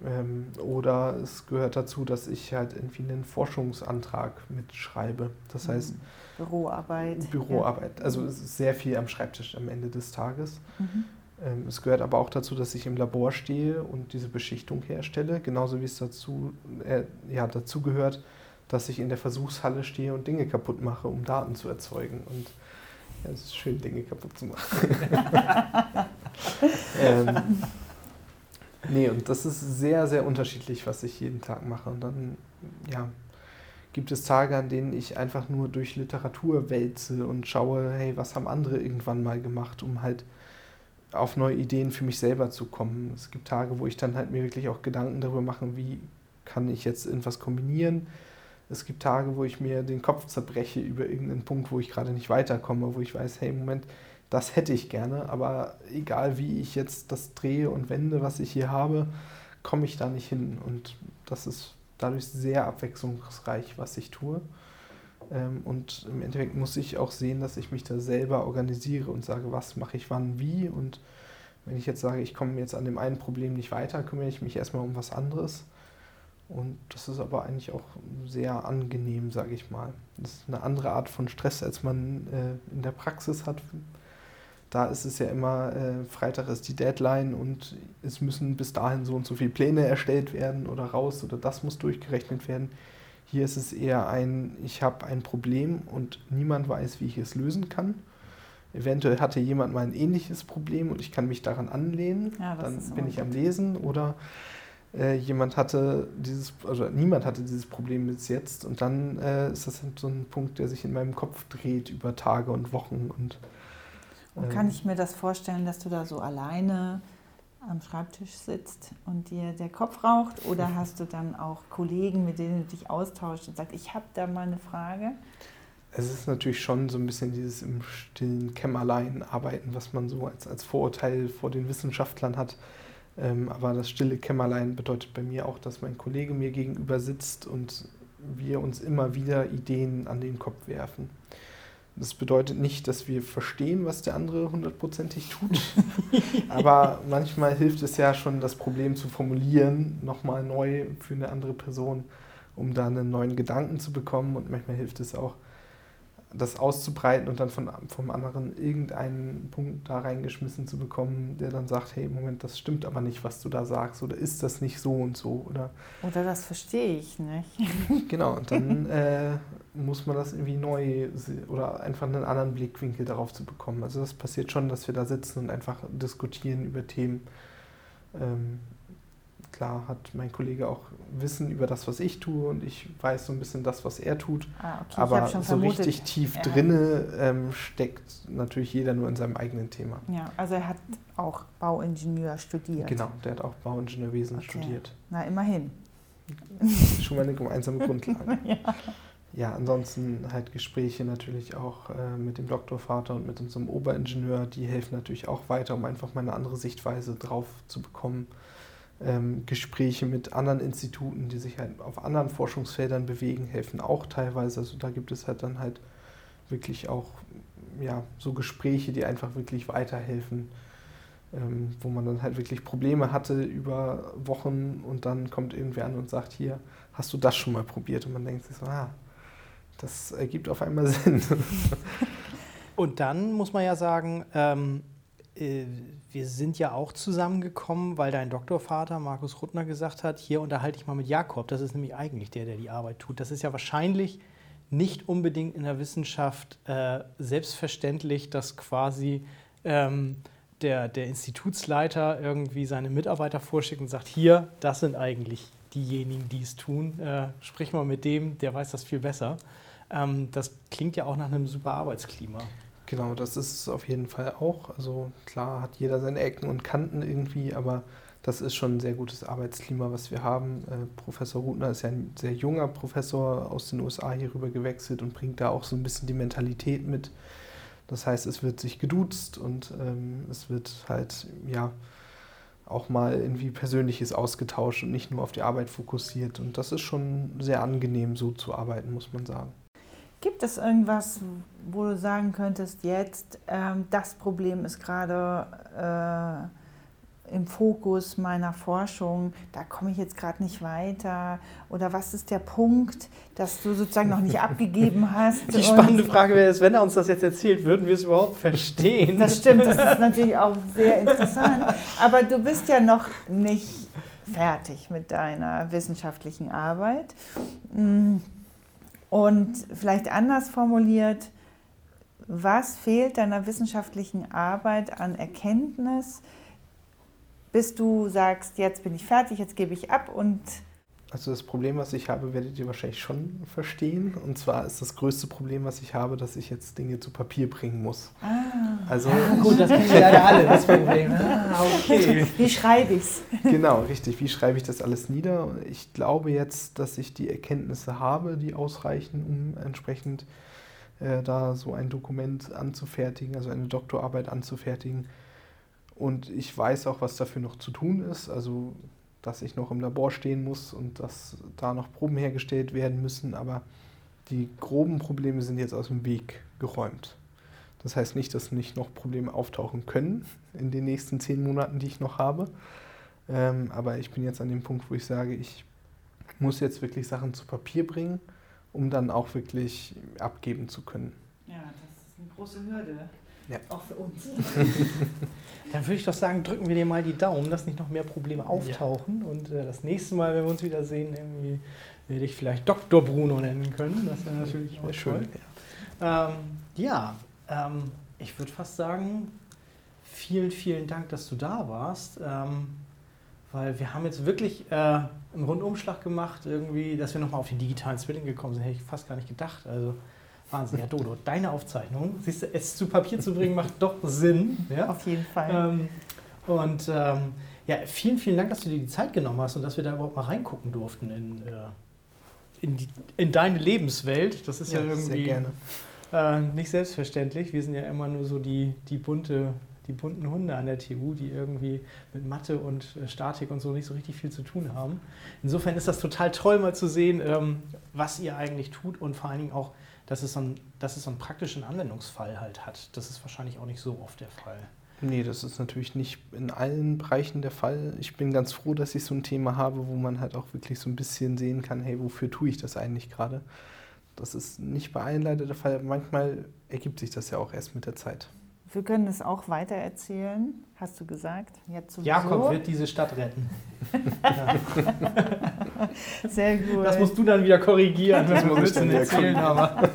Ähm, oder es gehört dazu, dass ich halt irgendwie einen Forschungsantrag mitschreibe. Das heißt, Büroarbeit. Büroarbeit. Also sehr viel am Schreibtisch am Ende des Tages. Mhm. Ähm, Es gehört aber auch dazu, dass ich im Labor stehe und diese Beschichtung herstelle, genauso wie es dazu, äh, ja, dazu gehört, dass ich in der Versuchshalle stehe und Dinge kaputt mache, um Daten zu erzeugen. Und ja, es ist schön, Dinge kaputt zu machen. (laughs) ähm, nee, und das ist sehr, sehr unterschiedlich, was ich jeden Tag mache. Und dann, ja, gibt es Tage, an denen ich einfach nur durch Literatur wälze und schaue, hey, was haben andere irgendwann mal gemacht, um halt auf neue Ideen für mich selber zu kommen. Es gibt Tage, wo ich dann halt mir wirklich auch Gedanken darüber mache, wie kann ich jetzt irgendwas kombinieren. Es gibt Tage, wo ich mir den Kopf zerbreche über irgendeinen Punkt, wo ich gerade nicht weiterkomme, wo ich weiß, hey, Moment, das hätte ich gerne, aber egal wie ich jetzt das drehe und wende, was ich hier habe, komme ich da nicht hin. Und das ist dadurch sehr abwechslungsreich, was ich tue. Ähm, Und im Endeffekt muss ich auch sehen, dass ich mich da selber organisiere und sage, was mache ich wann, wie. Und wenn ich jetzt sage, ich komme jetzt an dem einen Problem nicht weiter, kümmere ich mich erstmal um was anderes. Und das ist aber eigentlich auch sehr angenehm, sage ich mal. Das ist eine andere Art von Stress, als man äh, in der Praxis hat. Da ist es ja immer, äh, Freitag ist die Deadline und es müssen bis dahin so und so viele Pläne erstellt werden oder raus oder das muss durchgerechnet werden. Hier ist es eher ein, ich habe ein Problem und niemand weiß, wie ich es lösen kann. Eventuell hatte jemand mal ein ähnliches Problem und ich kann mich daran anlehnen. Ja, dann bin ich am. Lesen oder äh, jemand hatte dieses, also niemand hatte dieses Problem bis jetzt und dann äh, ist das halt so ein Punkt, der sich in meinem Kopf dreht über Tage und Wochen und Und ähm, kann ich mir das vorstellen, dass du da so alleine am Schreibtisch sitzt und dir der Kopf raucht? Oder (laughs) hast du dann auch Kollegen, mit denen du dich austauschst und sagst, ich habe da mal eine Frage? Es ist natürlich schon so ein bisschen dieses im stillen Kämmerlein arbeiten, was man so als, als Vorurteil vor den Wissenschaftlern hat. Ähm, aber das stille Kämmerlein bedeutet bei mir auch, dass mein Kollege mir gegenüber sitzt und wir uns immer wieder Ideen an den Kopf werfen. Das bedeutet nicht, dass wir verstehen, was der andere hundertprozentig tut. (laughs) aber manchmal hilft es ja schon, das Problem zu formulieren, nochmal neu für eine andere Person, um da einen neuen Gedanken zu bekommen. Und manchmal hilft es auch, das auszubreiten und dann von, vom anderen irgendeinen Punkt da reingeschmissen zu bekommen, der dann sagt, hey, Moment, das stimmt aber nicht, was du da sagst, oder ist das nicht so und so, oder Oder das verstehe ich nicht. (laughs) genau, und dann äh, muss man das irgendwie neu oder einfach einen anderen Blickwinkel darauf zu bekommen. Also das passiert schon, dass wir da sitzen und einfach diskutieren über Themen. Ähm, klar hat mein Kollege auch Wissen über das, was ich tue und ich weiß so ein bisschen das, was er tut. Ah, okay, Aber so vermutet. richtig tief Ja. drinne ähm, steckt natürlich jeder nur in seinem eigenen Thema. Ja, also er hat auch Bauingenieur studiert. Genau, der hat auch Bauingenieurwesen Okay. studiert. Na, immerhin. (laughs) Schon mal eine gemeinsame (laughs) Grundlage. Ja. Ja, ansonsten halt Gespräche natürlich auch äh, mit dem Doktorvater und mit unserem Oberingenieur, die helfen natürlich auch weiter, um einfach mal eine andere Sichtweise drauf zu bekommen. Ähm, Gespräche mit anderen Instituten, die sich halt auf anderen Forschungsfeldern bewegen, helfen auch teilweise. Also da gibt es halt dann halt wirklich auch ja, so Gespräche, die einfach wirklich weiterhelfen, ähm, wo man dann halt wirklich Probleme hatte über Wochen und dann kommt irgendwer an und sagt, hier, hast du das schon mal probiert? Und man denkt sich so, ah, das ergibt auf einmal (laughs) Sinn. Und dann muss man ja sagen, ähm, äh, wir sind ja auch zusammengekommen, weil dein Doktorvater Markus Ruttner gesagt hat, hier unterhalte ich mal mit Jakob. Das ist nämlich eigentlich der, der die Arbeit tut. Das ist ja wahrscheinlich nicht unbedingt in der Wissenschaft äh, selbstverständlich, dass quasi ähm, der, der Institutsleiter irgendwie seine Mitarbeiter vorschickt und sagt, hier, das sind eigentlich diejenigen, die es tun. Äh, sprich mal mit dem, der weiß das viel besser. Ähm, das klingt ja auch nach einem super Arbeitsklima. Genau, das ist es auf jeden Fall auch. Also klar hat jeder seine Ecken und Kanten irgendwie, aber das ist schon ein sehr gutes Arbeitsklima, was wir haben. Äh, Professor Rutner ist ja ein sehr junger Professor aus den USA hier rüber gewechselt und bringt da auch so ein bisschen die Mentalität mit. Das heißt, es wird sich geduzt und ähm, es wird halt, ja, auch mal irgendwie Persönliches ausgetauscht und nicht nur auf die Arbeit fokussiert. Und das ist schon sehr angenehm, so zu arbeiten, muss man sagen. Gibt es irgendwas, wo du sagen könntest, jetzt ähm, das Problem ist gerade äh, im Fokus meiner Forschung, da komme ich jetzt gerade nicht weiter? Oder was ist der Punkt, dass du sozusagen noch nicht (laughs) abgegeben hast? Die spannende Frage wäre jetzt, wenn er uns das jetzt erzählt, würden wir es überhaupt verstehen? Das stimmt, das ist (laughs) natürlich auch sehr interessant. Aber du bist ja noch nicht fertig mit deiner wissenschaftlichen Arbeit. Mm. Und vielleicht anders formuliert, was fehlt deiner wissenschaftlichen Arbeit an Erkenntnis, bis du sagst, jetzt bin ich fertig, jetzt gebe ich ab und also das Problem, was ich habe, werdet ihr wahrscheinlich schon verstehen. Und zwar ist das größte Problem, was ich habe, dass ich jetzt Dinge zu Papier bringen muss. Ah. Also ja, gut, das kennen wir (laughs) leider alle, das Problem. Ah, okay. (laughs) Wie schreibe ich es? Genau, richtig. Wie schreibe ich das alles nieder? Ich glaube jetzt, dass ich die Erkenntnisse habe, die ausreichen, um entsprechend äh, da so ein Dokument anzufertigen, also eine Doktorarbeit anzufertigen. Und ich weiß auch, was dafür noch zu tun ist. Also dass ich noch im Labor stehen muss und dass da noch Proben hergestellt werden müssen, aber die groben Probleme sind jetzt aus dem Weg geräumt. Das heißt nicht, dass nicht noch Probleme auftauchen können in den nächsten zehn Monaten, die ich noch habe. Ähm, aber ich bin jetzt an dem Punkt, wo ich sage, ich muss jetzt wirklich Sachen zu Papier bringen, um dann auch wirklich abgeben zu können. Ja, das ist eine große Hürde. Ja. Auch für uns. (laughs) Dann würde ich doch sagen, drücken wir dir mal die Daumen, dass nicht noch mehr Probleme auftauchen. Ja. Und äh, das nächste Mal, wenn wir uns wiedersehen, irgendwie werde ich vielleicht Dr. Bruno nennen können. Das wäre natürlich auch schön. Ja, ähm, ja ähm, ich würde fast sagen, vielen, vielen Dank, dass du da warst. Ähm, weil wir haben jetzt wirklich äh, einen Rundumschlag gemacht, irgendwie, dass wir nochmal auf den digitalen Zwilling gekommen sind, hätte ich fast gar nicht gedacht. Also Wahnsinn, ja Dodo, deine Aufzeichnung, siehst du, es zu Papier zu bringen, macht doch Sinn. Ja? Auf jeden Fall. Ähm, und ähm, ja, vielen, vielen Dank, dass du dir die Zeit genommen hast und dass wir da überhaupt mal reingucken durften in, äh, in, die, in deine Lebenswelt. Das ist ja, ja irgendwie äh, nicht selbstverständlich. Wir sind ja immer nur so die, die bunte die bunten Hunde an der TU, die irgendwie mit Mathe und äh, Statik und so nicht so richtig viel zu tun haben. Insofern ist das total toll, mal zu sehen, ähm, was ihr eigentlich tut und vor allen Dingen auch, dass es, so einen, dass es so einen praktischen Anwendungsfall halt hat. Das ist wahrscheinlich auch nicht so oft der Fall. Nee, das ist natürlich nicht in allen Bereichen der Fall. Ich bin ganz froh, dass ich so ein Thema habe, wo man halt auch wirklich so ein bisschen sehen kann, hey, wofür tue ich das eigentlich gerade? Das ist nicht bei allen leider der Fall. Manchmal ergibt sich das ja auch erst mit der Zeit. Wir können es auch weiter erzählen, hast du gesagt. Jetzt Jakob wird diese Stadt retten. (laughs) (laughs) (laughs) (laughs) Sehr gut. Das musst du dann wieder korrigieren, was wir müssen erzählen. Aber.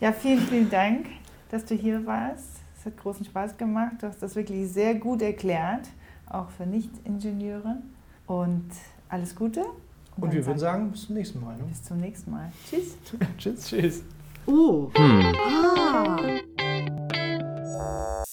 Ja, vielen, vielen Dank, dass du hier warst. Es hat großen Spaß gemacht. Du hast das wirklich sehr gut erklärt, auch für Nicht-Ingenieure. Und alles Gute. Und, Und wir würden sagen, bis zum nächsten Mal. Ne? Bis zum nächsten Mal. Tschüss. (laughs) Tschüss. Tschüss. Oh. Hm. Ah.